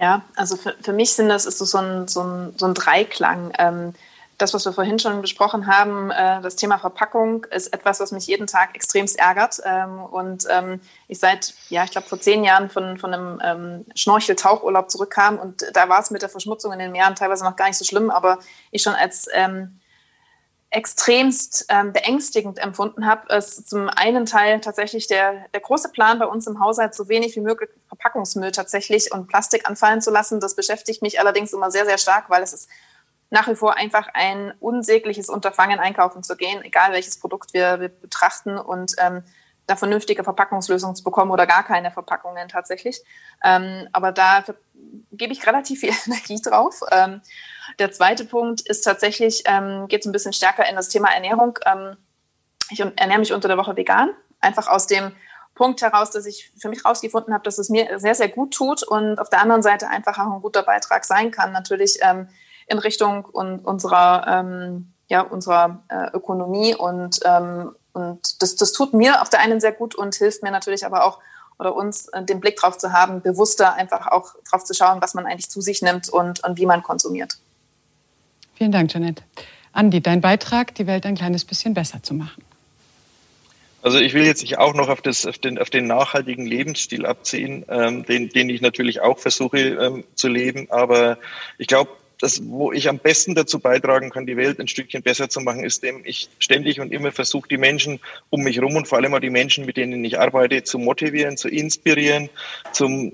Speaker 2: Ja, also für, für mich sind das ist so ein, so ein, so ein Dreiklang. Ähm, das, was wir vorhin schon besprochen haben, äh, das Thema Verpackung ist etwas, was mich jeden Tag extremst ärgert. Ähm, und ähm, ich seit, ja, ich glaube, vor zehn Jahren von, von einem ähm, Schnorchel-Tauchurlaub zurückkam und da war es mit der Verschmutzung in den Meeren teilweise noch gar nicht so schlimm, aber ich schon als ähm, extremst ähm, beängstigend empfunden habe, ist zum einen Teil tatsächlich der, der große Plan bei uns im Haushalt, so wenig wie möglich Verpackungsmüll tatsächlich und Plastik anfallen zu lassen. Das beschäftigt mich allerdings immer sehr, sehr stark, weil es ist nach wie vor einfach ein unsägliches Unterfangen, einkaufen zu gehen, egal welches Produkt wir, wir betrachten und ähm, da vernünftige Verpackungslösungen zu bekommen oder gar keine Verpackungen tatsächlich. Ähm, aber da gebe ich relativ viel Energie drauf. Ähm, der zweite Punkt ist tatsächlich, ähm, geht ein bisschen stärker in das Thema Ernährung. Ähm, ich ernähre mich unter der Woche vegan, einfach aus dem Punkt heraus, dass ich für mich herausgefunden habe, dass es mir sehr, sehr gut tut und auf der anderen Seite einfach auch ein guter Beitrag sein kann, natürlich ähm, in Richtung un unserer, ähm, ja, unserer äh, Ökonomie und, ähm, und das, das tut mir auf der einen sehr gut und hilft mir natürlich aber auch oder uns äh, den Blick drauf zu haben, bewusster einfach auch drauf zu schauen, was man eigentlich zu sich nimmt und, und wie man konsumiert.
Speaker 1: Vielen Dank, Janette. Andi, dein Beitrag, die Welt ein kleines bisschen besser zu machen.
Speaker 3: Also ich will jetzt nicht auch noch auf, das, auf, den, auf den nachhaltigen Lebensstil abziehen, ähm, den, den ich natürlich auch versuche ähm, zu leben. Aber ich glaube, das, wo ich am besten dazu beitragen kann, die Welt ein Stückchen besser zu machen, ist, dem ich ständig und immer versuche, die Menschen um mich herum und vor allem auch die Menschen, mit denen ich arbeite, zu motivieren, zu inspirieren, zum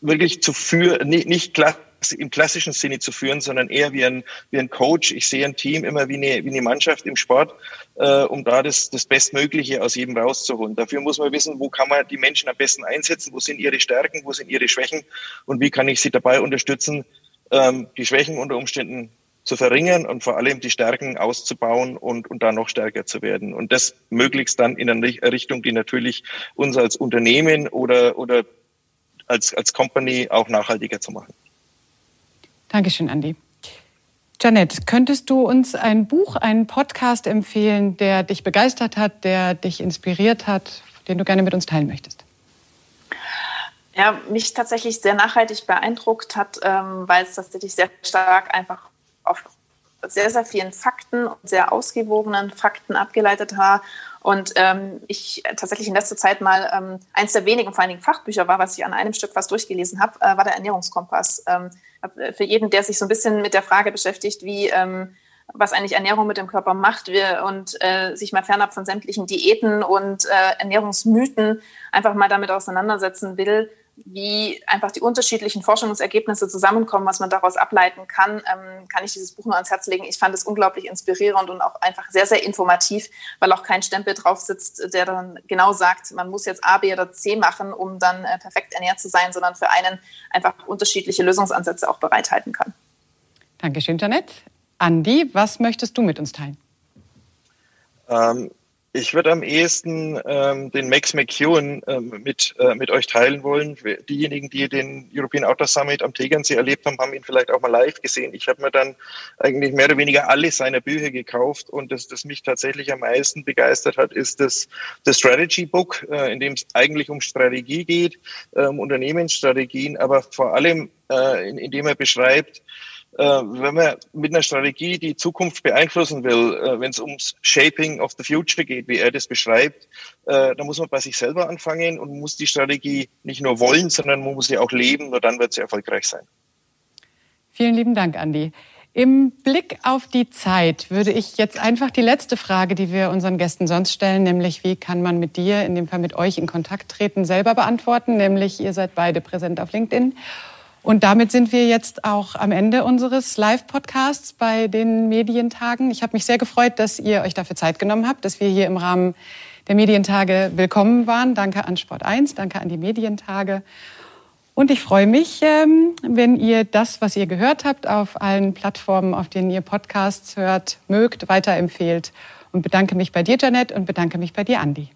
Speaker 3: wirklich zu führen, nicht, nicht klar im klassischen Sinne zu führen, sondern eher wie ein, wie ein Coach. Ich sehe ein Team immer wie eine, wie eine Mannschaft im Sport, äh, um da das, das Bestmögliche aus jedem rauszuholen. Dafür muss man wissen, wo kann man die Menschen am besten einsetzen, wo sind ihre Stärken, wo sind ihre Schwächen und wie kann ich sie dabei unterstützen, ähm, die Schwächen unter Umständen zu verringern und vor allem die Stärken auszubauen und, und da noch stärker zu werden. Und das möglichst dann in eine Richtung, die natürlich uns als Unternehmen oder, oder als, als Company auch nachhaltiger zu machen.
Speaker 1: Dankeschön, Andi. Janet, könntest du uns ein Buch, einen Podcast empfehlen, der dich begeistert hat, der dich inspiriert hat, den du gerne mit uns teilen möchtest?
Speaker 2: Ja, mich tatsächlich sehr nachhaltig beeindruckt hat, ähm, weil es tatsächlich sehr stark einfach auf sehr, sehr vielen Fakten und sehr ausgewogenen Fakten abgeleitet war. Und ähm, ich tatsächlich in letzter Zeit mal ähm, eins der wenigen, vor allen Dingen Fachbücher war, was ich an einem Stück was durchgelesen habe, äh, war der Ernährungskompass. Ähm, für jeden, der sich so ein bisschen mit der Frage beschäftigt, wie ähm, was eigentlich Ernährung mit dem Körper macht wir, und äh, sich mal fernab von sämtlichen Diäten und äh, Ernährungsmythen einfach mal damit auseinandersetzen will, wie einfach die unterschiedlichen Forschungsergebnisse zusammenkommen, was man daraus ableiten kann, ähm, kann ich dieses Buch nur ans Herz legen. Ich fand es unglaublich inspirierend und auch einfach sehr, sehr informativ, weil auch kein Stempel drauf sitzt, der dann genau sagt, man muss jetzt A, B oder C machen, um dann äh, perfekt ernährt zu sein, sondern für einen einfach unterschiedliche Lösungsansätze auch bereithalten kann.
Speaker 1: Dankeschön, Janet. Andi, was möchtest du mit uns teilen?
Speaker 3: Ähm, ich würde am ehesten ähm, den Max McEwen ähm, mit, äh, mit euch teilen wollen. Diejenigen, die den European Outdoor Summit am Tegernsee erlebt haben, haben ihn vielleicht auch mal live gesehen. Ich habe mir dann eigentlich mehr oder weniger alle seiner Bücher gekauft und das, das mich tatsächlich am meisten begeistert hat, ist das, das Strategy Book, äh, in dem es eigentlich um Strategie geht, äh, um Unternehmensstrategien, aber vor allem, äh, in, in er beschreibt, wenn man mit einer Strategie die Zukunft beeinflussen will, äh, wenn es ums Shaping of the Future geht, wie er das beschreibt, äh, dann muss man bei sich selber anfangen und muss die Strategie nicht nur wollen, sondern man muss sie auch leben, nur dann wird sie erfolgreich sein.
Speaker 1: Vielen lieben Dank, Andi. Im Blick auf die Zeit würde ich jetzt einfach die letzte Frage, die wir unseren Gästen sonst stellen, nämlich wie kann man mit dir, in dem Fall mit euch in Kontakt treten, selber beantworten. Nämlich ihr seid beide präsent auf LinkedIn. Und damit sind wir jetzt auch am Ende unseres Live-Podcasts bei den Medientagen. Ich habe mich sehr gefreut, dass ihr euch dafür Zeit genommen habt, dass wir hier im Rahmen der Medientage willkommen waren. Danke an Sport 1, danke an die Medientage. Und ich freue mich, ähm, wenn ihr das, was ihr gehört habt, auf allen Plattformen, auf denen ihr Podcasts hört, mögt, weiterempfehlt. Und bedanke mich bei dir, Janet, und bedanke mich bei dir, Andi.